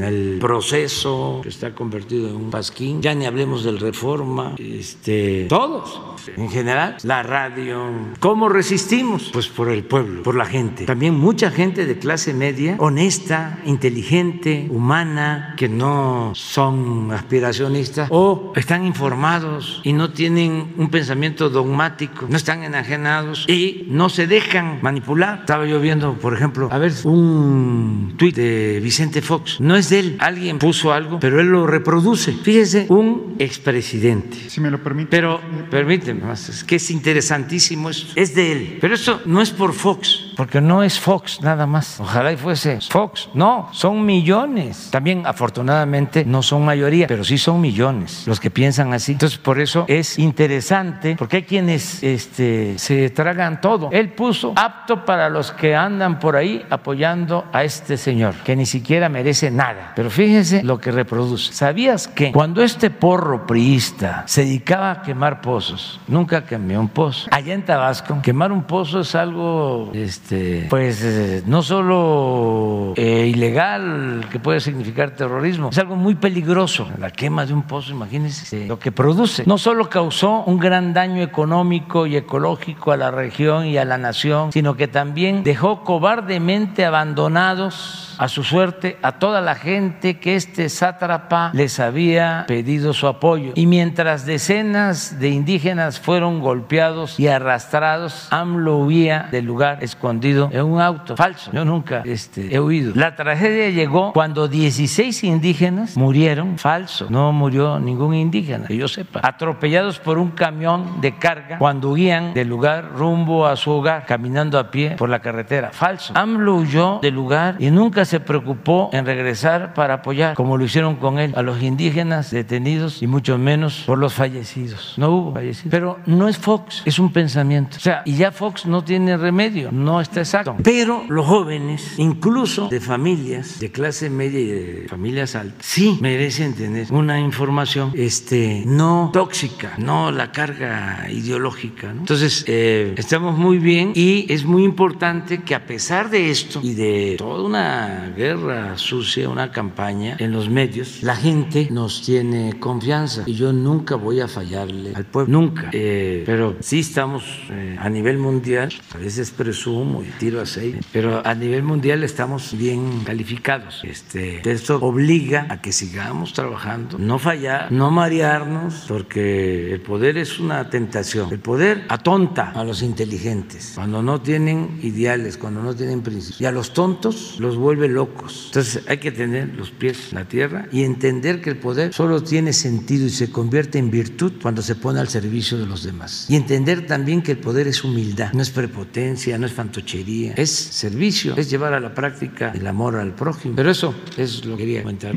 el proceso está convertido en un pasquín. Ya ni hablemos del reforma. Este, todos, en general, la radio. ¿Cómo resistimos? Pues por el pueblo, por la gente. También mucha gente de clase media, honesta, inteligente, humana, que no son aspiracionistas o están informados y no tienen un pensamiento dogmático, no están enajenados y no se dejan manipular. Estaba yo viendo, por ejemplo, a ver, un tuit de Vicente Fox. No es de él, alguien puso algo, pero él lo reproduce. Fíjese, un expresidente. Si me lo permite. Pero, permíteme, es que es interesantísimo esto. Es de él. Pero esto no es por Fox, porque no es Fox nada más. Ojalá y fuese Fox. No, son millones. También, afortunadamente, no son mayoría, pero sí son millones los que piensan así. Entonces, por eso es interesante, porque hay quienes este, se tragan todo. Él puso apto para los que andan por ahí apoyando a este señor, que ni siquiera merece nada. Pero fíjense lo que reproduce. ¿Sabías que cuando este porro priista se dedicaba a quemar pozos, nunca quemó un pozo? Allá en Tabasco, quemar un pozo es algo, este, pues, eh, no solo eh, ilegal, que puede significar terrorismo, es algo muy peligroso. La quema de un pozo, imagínense lo que produce. No solo causó un gran daño económico y ecológico a la región y a la nación, sino que también dejó cobardemente abandonados a su suerte a toda la gente que este sátrapa les había pedido su apoyo. Y mientras decenas de indígenas fueron golpeados y arrastrados, AMLO huía del lugar escondido en un auto. Falso, yo nunca este, he huido. La tragedia llegó cuando 16 indígenas murieron. Falso, no murió ningún indígena, que yo sepa. Atropellados por un camión de carga cuando huían del lugar rumbo a su hogar, caminando a pie por la carretera. Falso. AMLO huyó del lugar y nunca se preocupó en regresar para apoyar, como lo hicieron con él, a los indígenas detenidos y mucho menos por los fallecidos. No hubo fallecidos. Pero no es Fox, es un pensamiento. O sea, y ya Fox no tiene remedio, no está exacto. Pero los jóvenes, incluso de familias de clase media y de familias altas, sí merecen tener una información este, no tóxica, no la carga ideológica. Entonces, eh, estamos muy bien y es muy importante que a pesar de esto y de toda una guerra sucia, una campaña en los medios, la gente nos tiene confianza y yo nunca voy a fallarle al pueblo, nunca. Eh, pero sí estamos eh, a nivel mundial, a veces presumo y tiro aceite, pero a nivel mundial estamos bien calificados. Este, esto obliga a que sigamos trabajando, no fallar, no marearnos, porque el poder es una tentación. El poder atonta a los inteligentes cuando no tienen ideales, cuando no tienen principios. Y a los tontos los vuelve locos. Entonces hay que tener los pies en la tierra y entender que el poder solo tiene sentido y se convierte en virtud cuando se pone al servicio de los demás. Y entender también que el poder es humildad, no es prepotencia, no es fantochería, es servicio, es llevar a la práctica el amor al prójimo. Pero eso es lo que quería comentar.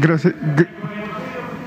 Gracias.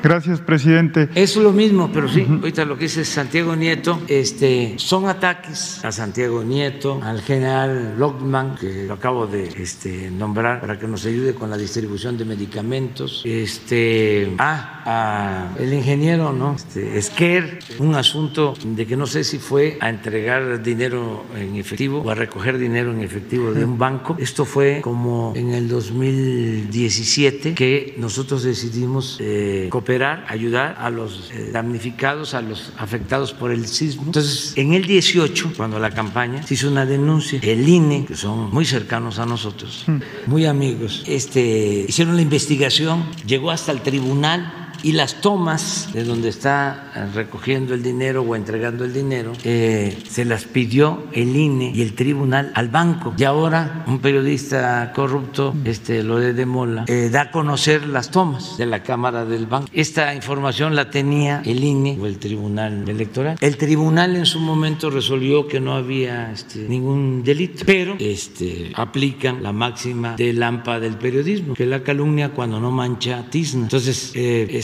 Gracias, presidente. Es lo mismo, pero sí, ahorita lo que dice Santiago Nieto, este, son ataques a Santiago Nieto, al general Lockman, que lo acabo de este, nombrar para que nos ayude con la distribución de medicamentos, este, ah, a el ingeniero, ¿no? Este, Esquer, un asunto de que no sé si fue a entregar dinero en efectivo o a recoger dinero en efectivo de un banco. Esto fue como en el 2017 que nosotros decidimos eh, cooperar ayudar a los eh, damnificados, a los afectados por el sismo. Entonces, en el 18, cuando la campaña, se hizo una denuncia. El INE, que son muy cercanos a nosotros, muy amigos, este, hicieron la investigación, llegó hasta el tribunal y las tomas de donde está recogiendo el dinero o entregando el dinero eh, se las pidió el INE y el tribunal al banco. Y ahora un periodista corrupto, este Lore de Mola, eh, da a conocer las tomas de la Cámara del Banco. Esta información la tenía el INE o el Tribunal Electoral. El tribunal en su momento resolvió que no había este, ningún delito, pero este, aplican la máxima del AMPA del periodismo, que la calumnia cuando no mancha tizna. Entonces,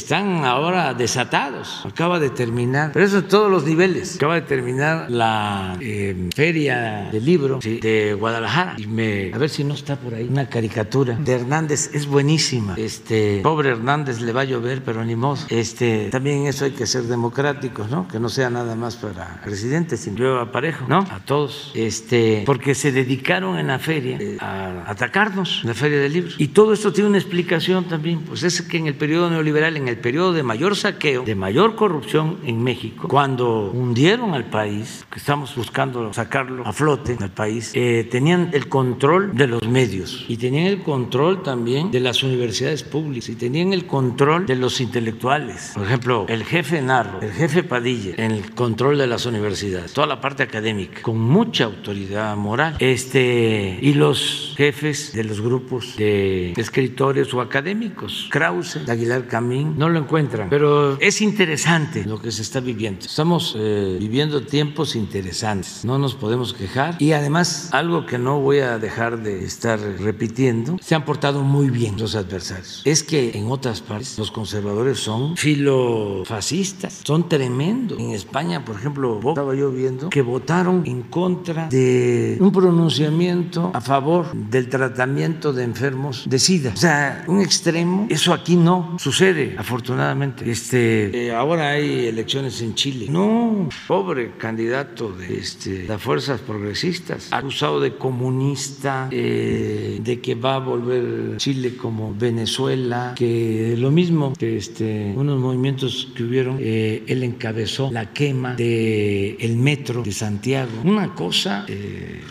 están ahora desatados. Acaba de terminar, pero eso en todos los niveles. Acaba de terminar la eh, feria del libro de Guadalajara. Y me, a ver si no está por ahí una caricatura de Hernández. Es buenísima. Este pobre Hernández le va a llover, pero ni. Este también eso hay que ser democráticos, ¿no? Que no sea nada más para presidentes, sino luego aparejo, ¿no? A todos. Este, porque se dedicaron en la feria eh, a atacarnos en la feria del libro. Y todo esto tiene una explicación también. Pues es que en el periodo neoliberal, en el periodo de mayor saqueo, de mayor corrupción en México, cuando hundieron al país, que estamos buscando sacarlo a flote al país, eh, tenían el control de los medios y tenían el control también de las universidades públicas y tenían el control de los intelectuales. Por ejemplo, el jefe Narro, el jefe Padilla, en el control de las universidades, toda la parte académica, con mucha autoridad moral. Este, y los jefes de los grupos de escritores o académicos, Krause, Aguilar Camín, no lo encuentran. Pero es interesante lo que se está viviendo. Estamos eh, viviendo tiempos interesantes. No nos podemos quejar. Y además, algo que no voy a dejar de estar repitiendo, se han portado muy bien los adversarios. Es que en otras partes los conservadores son filofascistas, son tremendos. En España, por ejemplo, estaba yo viendo que votaron en contra de un pronunciamiento a favor del tratamiento de enfermos de SIDA. O sea, un extremo, eso aquí no sucede afortunadamente. Este, eh, ahora hay elecciones en Chile. No, pobre candidato de este, las fuerzas progresistas, acusado de comunista, eh, de que va a volver Chile como Venezuela, que lo mismo que este, unos movimientos que hubieron, eh, él encabezó la quema del el metro de Santiago, una cosa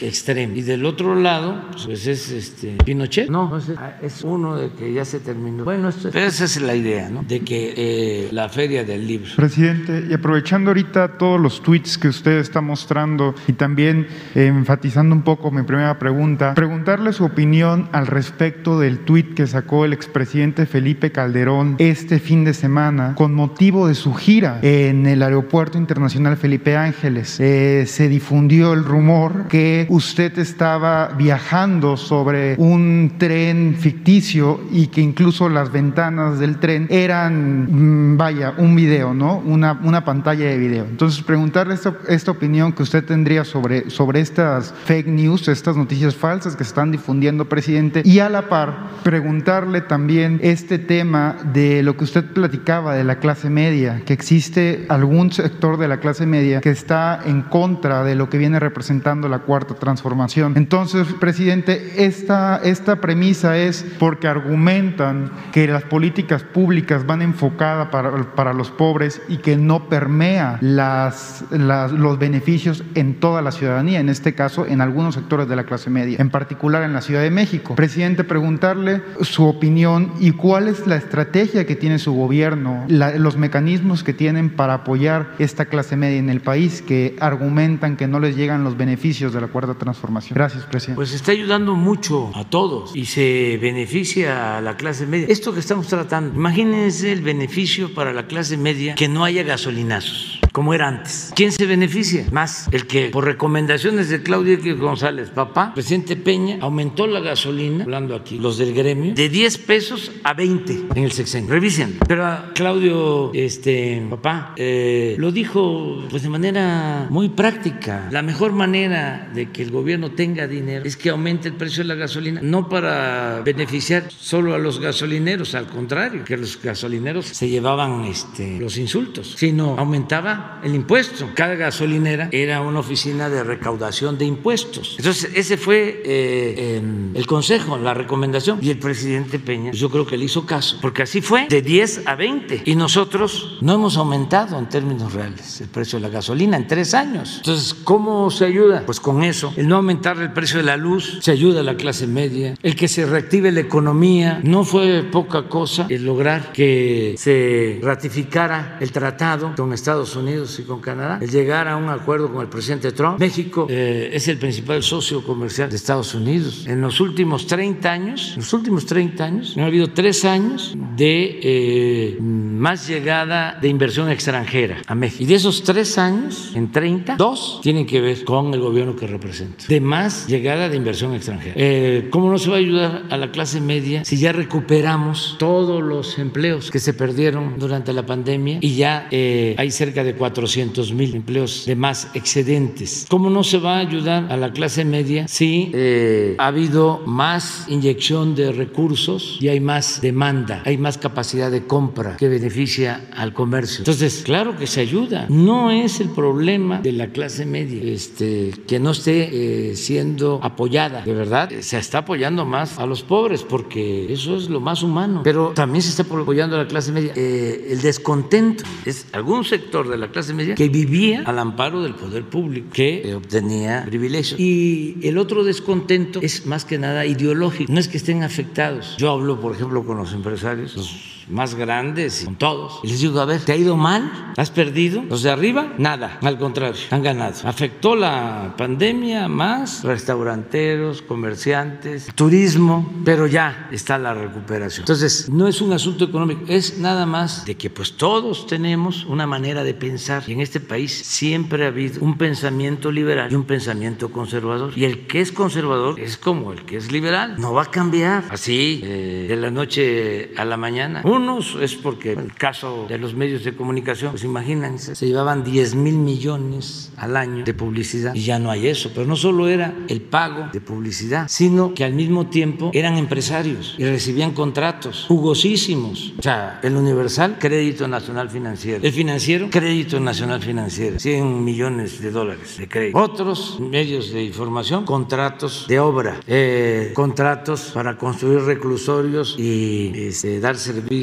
extrema. Y del otro lado, pues es este Pinochet, no, es uno de que ya se terminó. Bueno, esa es la idea, ¿no? De que eh, la feria del libro. Presidente, y aprovechando ahorita todos los tweets que usted está mostrando y también eh, enfatizando un poco mi primera pregunta, preguntarle su opinión al respecto del tweet que sacó el expresidente Felipe Calderón este fin de semana con motivo de su gira en el Aeropuerto Internacional Felipe Ángeles. Eh, se difundió el rumor que usted estaba viajando sobre un tren ficticio y que incluso las ventanas del tren eran, mm, vaya, un video, ¿no? Una, una pantalla de video. Entonces, preguntarle esta, esta opinión que usted tendría sobre, sobre estas fake news, estas noticias falsas que están difundiendo, presidente, y a la par, preguntarle también este tema de lo que usted platicaba de la clase media, que existe algún sector de la clase media que está en contra de lo que viene representando la cuarta transformación. Entonces, presidente, esta, esta premisa es porque argumentan que las políticas públicas van enfocadas para, para los pobres y que no permea las, los beneficios en toda la ciudadanía, en este caso en algunos sectores de la clase media, en particular en la Ciudad de México. Presidente, preguntarle su opinión y cuál es la estrategia que tiene su gobierno, los mecanismos que tienen para apoyar esta clase media en el país que argumentan que no les llegan los beneficios de la cuarta transformación. Gracias, presidente. Pues está ayudando mucho a todos y se beneficia a la clase media. Esto que estamos tratando, imagínense el beneficio para la clase media que no haya gasolinazos como era antes. ¿Quién se beneficia? Más el que por recomendaciones de Claudio X González, papá, presidente Peña, aumentó la gasolina, hablando aquí, los del gremio, de 10 pesos a 20 en el sexenio. Revisen. Pero Claudio, este, papá, eh, lo dijo pues de manera muy práctica. La mejor manera de que el gobierno tenga dinero es que aumente el precio de la gasolina, no para beneficiar solo a los gasolineros, al contrario, que los gasolineros se llevaban este, los insultos, sino aumentaba el impuesto. Cada gasolinera era una oficina de recaudación de impuestos. Entonces, ese fue eh, el consejo, la recomendación. Y el presidente Peña, yo creo que le hizo caso, porque así fue, de 10 a 20. Y nosotros no hemos aumentado en términos reales el precio de la gasolina en tres años. Entonces, ¿cómo se ayuda? Pues con eso. El no aumentar el precio de la luz, se ayuda a la clase media. El que se reactive la economía, no fue poca cosa el lograr que se ratificara el tratado con Estados Unidos y con Canadá, el llegar a un acuerdo con el presidente Trump. México eh, es el principal socio comercial de Estados Unidos. En los últimos 30 años, en los últimos 30 años, ha habido tres años de eh, más llegada de inversión extranjera a México. Y de esos tres años, en 30, dos tienen que ver con el gobierno que represento. De más llegada de inversión extranjera. Eh, ¿Cómo no se va a ayudar a la clase media si ya recuperamos todos los empleos que se perdieron durante la pandemia y ya hay cerca de 400 mil empleos de más excedentes. ¿Cómo no se va a ayudar a la clase media si eh, ha habido más inyección de recursos y hay más demanda, hay más capacidad de compra que beneficia al comercio? Entonces, claro que se ayuda. No es el problema de la clase media este, que no esté eh, siendo apoyada. De verdad, se está apoyando más a los pobres porque eso es lo más humano. Pero también se está apoyando la clase media. Eh, el descontento es algún sector de la clase media que vivía al amparo del poder público, que eh, obtenía privilegios. Y el otro descontento es más que nada ideológico, no es que estén afectados. Yo hablo, por ejemplo, con los empresarios, más grandes, y con todos. Y les digo, a ver, ¿te ha ido mal? ¿Has perdido? Los de arriba, nada, al contrario, han ganado. Afectó la pandemia más restauranteros, comerciantes, turismo, pero ya está la recuperación. Entonces, no es un asunto económico, es nada más de que pues todos tenemos una manera de pensar. Y en este país siempre ha habido un pensamiento liberal y un pensamiento conservador. Y el que es conservador es como el que es liberal. No va a cambiar así eh, de la noche a la mañana unos es porque el caso de los medios de comunicación, pues imagínense, se llevaban 10 mil millones al año de publicidad y ya no hay eso. Pero no solo era el pago de publicidad, sino que al mismo tiempo eran empresarios y recibían contratos jugosísimos. O sea, el Universal, Crédito Nacional Financiero. El financiero, Crédito Nacional Financiero. 100 millones de dólares de crédito. Otros medios de información, contratos de obra, eh, contratos para construir reclusorios y este, dar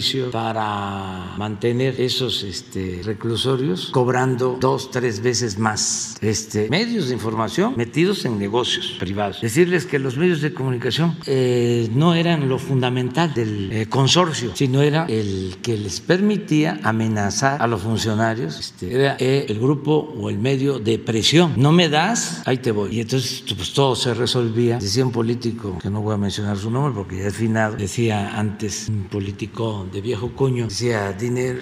servicio para mantener esos este, reclusorios, cobrando dos, tres veces más. Este, medios de información metidos en negocios privados. Decirles que los medios de comunicación eh, no eran lo fundamental del eh, consorcio, sino era el que les permitía amenazar a los funcionarios. Este, era eh, el grupo o el medio de presión. No me das, ahí te voy. Y entonces pues, todo se resolvía. Decía un político, que no voy a mencionar su nombre porque ya es finado, decía antes un político de viejo coño, decía, dinero,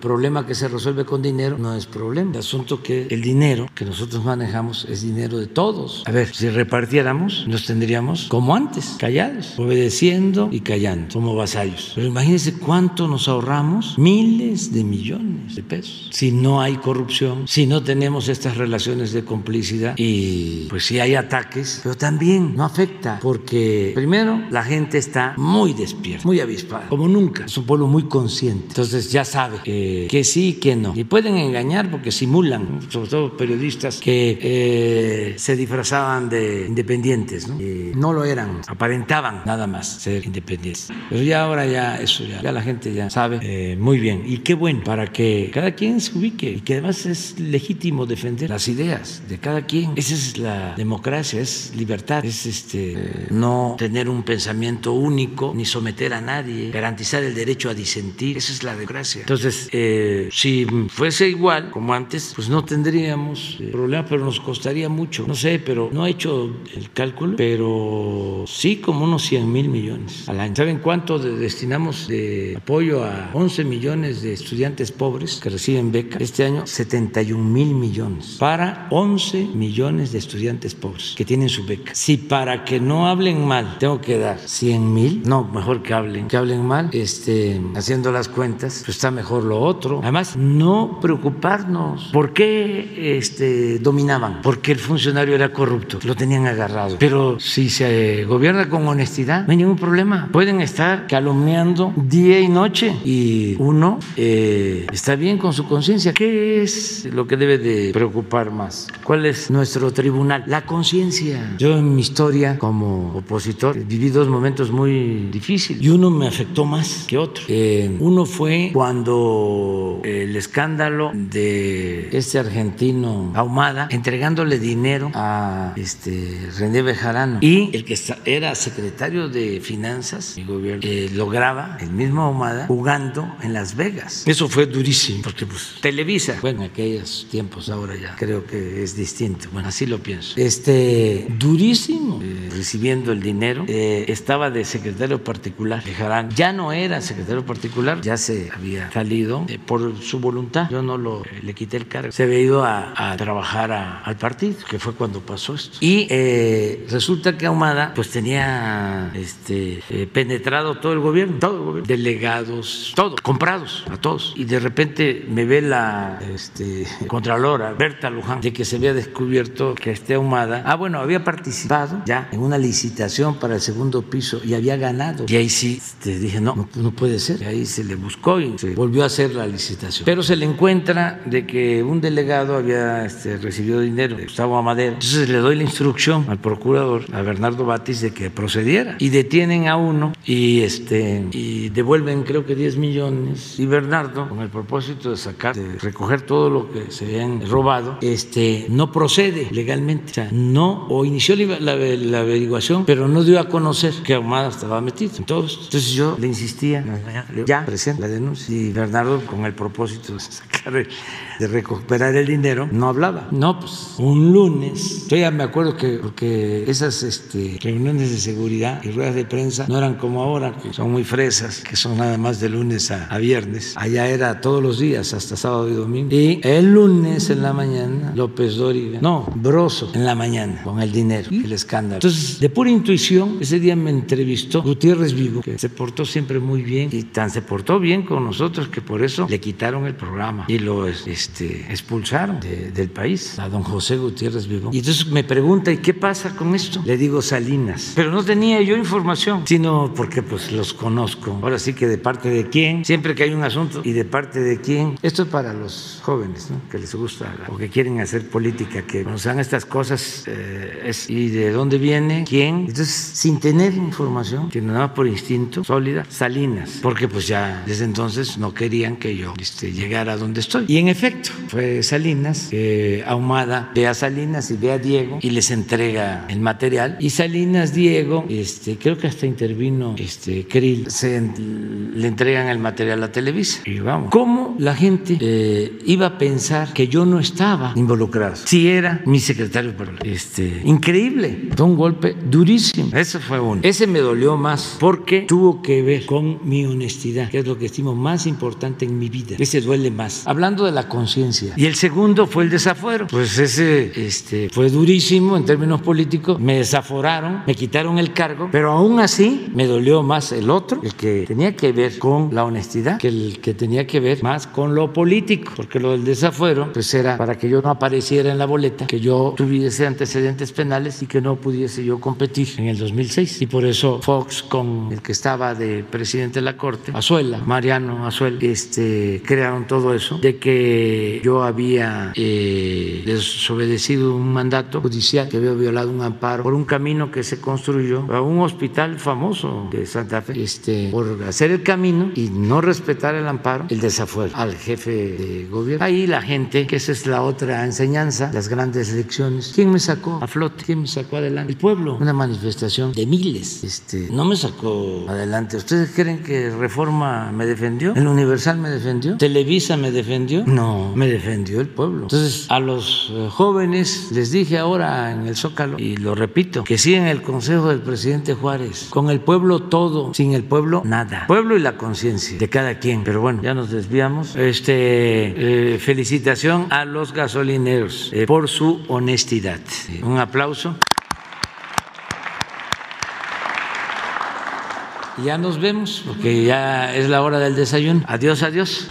problema que se resuelve con dinero no es problema. El asunto que el dinero que nosotros manejamos es dinero de todos. A ver, si repartiéramos, nos tendríamos como antes, callados, obedeciendo y callando, como vasallos. Pero imagínense cuánto nos ahorramos, miles de millones de pesos, si no hay corrupción, si no tenemos estas relaciones de complicidad y pues si hay ataques, pero también no afecta, porque primero la gente está muy despierta, muy avispada, como nunca. Es un pueblo muy consciente, entonces ya sabe que sí que no. Y pueden engañar porque simulan, sobre todo periodistas que eh, se disfrazaban de independientes, ¿no? no lo eran, aparentaban nada más ser independientes. Pero ya ahora ya eso ya, ya la gente ya sabe eh, muy bien. Y qué bueno para que cada quien se ubique y que además es legítimo defender las ideas de cada quien. Esa es la democracia, es libertad, es este no tener un pensamiento único ni someter a nadie, garantizar el derecho a disentir. Esa es la democracia. Entonces, eh, si fuese igual como antes, pues no tendríamos problema, pero nos costaría mucho. No sé, pero no he hecho el cálculo, pero sí como unos 100 mil millones al año. ¿Saben cuánto destinamos de apoyo a 11 millones de estudiantes pobres que reciben beca? Este año 71 mil millones para 11 millones de estudiantes pobres que tienen su beca. Si para que no hablen mal tengo que dar 100 mil, no, mejor que hablen, que hablen mal, este, haciendo las cuentas, pues está mejor lo otro. Además, no preocuparnos. ¿Por qué este, dominaban? Porque el funcionario era corrupto, lo tenían agarrado. Pero si se gobierna con honestidad, no hay ningún problema. Pueden estar calumniando día y noche y uno eh, está bien con su conciencia. ¿Qué es lo que debe de preocupar más? ¿Cuál es nuestro tribunal? La conciencia. Yo en mi historia como opositor viví dos momentos muy difíciles y uno me afectó más que otro. Eh, uno fue cuando el escándalo de este argentino Ahumada entregándole dinero a este René Bejarano y el que era secretario de finanzas mi gobierno eh, lograba el mismo Ahumada jugando en Las Vegas. Eso fue durísimo porque pues Televisa, bueno, en aquellos tiempos ahora ya creo que es distinto. Bueno, así lo pienso. Este durísimo eh, recibiendo el dinero eh, estaba de secretario particular Bejarano. Ya no era secretario particular, ya se había salido por su voluntad. Yo no lo le quité el cargo. Se había ido a, trabajar al partido, que fue cuando pasó esto. Y eh, resulta que Ahumada pues tenía este, eh, penetrado todo el gobierno, todo el gobierno, delegados, todo, comprados a todos. Y de repente me ve la este, Contralora, Berta Luján, de que se había descubierto que este Ahumada, ah bueno, había participado ya en una licitación para el segundo piso y había ganado. Y ahí sí te este, dije, no, no, puede ser. Ahí se le buscó y se volvió a hacer la licitación. Pero se le encuentra de que un delegado había este, recibido dinero de Gustavo Amadero. Entonces le doy la instrucción al procurador, a Bernardo Batis, de que procediera. Y detienen a uno y, este, y devuelven creo que 10 millones. Y Bernardo, con el propósito de sacar, de recoger todo lo que se habían robado, este, no procede legalmente. O sea, no, o inició la, averiguación, pero no dio a conocer que Ahumada estaba metido en todo esto. Entonces yo le insistía, ya. Presenta la denuncia. Y Bernardo, con el propósito de sacar de recuperar el dinero, no hablaba. No, pues un lunes, yo ya me acuerdo que porque esas este, reuniones de seguridad y ruedas de prensa no eran como ahora, que son muy fresas, que son nada más de lunes a, viernes. Allá era todos los días, hasta sábado y domingo. Y el lunes en la mañana, López Dóriga, no, Broso en la mañana, con el dinero, el escándalo. Entonces, de pura intuición, ese día me entrevistó Gutiérrez Vigo, que se portó siempre muy muy bien y tan se portó bien con nosotros que por eso le quitaron el programa y lo este, expulsaron del país a don José Gutiérrez Vivo. Y entonces me pregunta, ¿y qué pasa con esto? Le digo Salinas. Pero no tenía yo información, sino porque pues los conozco. Ahora sí que de parte de quién, siempre que hay un asunto y de parte de quién. Esto es para los jóvenes, ¿no? Que les gusta o que quieren hacer política, que conozcan estas cosas eh, es, y de dónde viene, quién. Entonces, sin tener información, que nada más por instinto, sólida, Salinas, porque pues ya desde entonces no querían que yo este, llegara a donde estoy. Y en efecto, fue Salinas, Ahumada ve a Salinas y ve a Diego y les entrega el material. Y Salinas, Diego, este, creo que hasta intervino este, Krill, se, le entregan el material a Televisa. Y vamos, ¿cómo la gente eh, iba a pensar que yo no estaba involucrado? Si era mi secretario, este, increíble, fue un golpe durísimo. Ese fue uno. Ese me dolió más porque tuvo que ver con mi honestidad, que es lo que estimo más importante en mi vida. Ese duele más. Hablando de la conciencia. Y el segundo fue el desafuero. Pues ese este, fue durísimo en términos políticos. Me desaforaron, me quitaron el cargo, pero aún así me dolió más el otro, el que tenía que ver con la honestidad, que el que tenía que ver más con lo político, porque lo del desafuero pues era para que yo no apareciera en la boleta, que yo tuviese antecedentes penales y que no pudiese yo competir en el 2006. Y por eso Fox con el que estaba de presidente de la Corte, Azuela, Mariano Azuela, este, crearon todo eso de que yo había eh, desobedecido un mandato judicial, que había violado un amparo por un camino que se construyó a un hospital famoso de Santa Fe, este, por hacer el camino y no respetar el amparo, el desafuero al jefe de gobierno. Ahí la gente, que esa es la otra enseñanza, las grandes elecciones, ¿quién me sacó a flote? ¿Quién me sacó adelante? El pueblo, una manifestación de miles, este, no me sacó adelante. ¿Ustedes creen que Reforma me defendió? ¿El Universal me defendió? ¿Televisa me defendió? No, me defendió el pueblo. Entonces, a los eh, jóvenes les dije ahora en el Zócalo, y lo repito, que en el consejo del presidente Juárez, con el pueblo todo, sin el pueblo nada. Pueblo y la conciencia de cada quien. Pero bueno, ya nos desviamos. Este, eh, felicitación a los gasolineros eh, por su honestidad. Un aplauso. ya nos vemos, porque ya es la hora del desayuno. Adiós, adiós.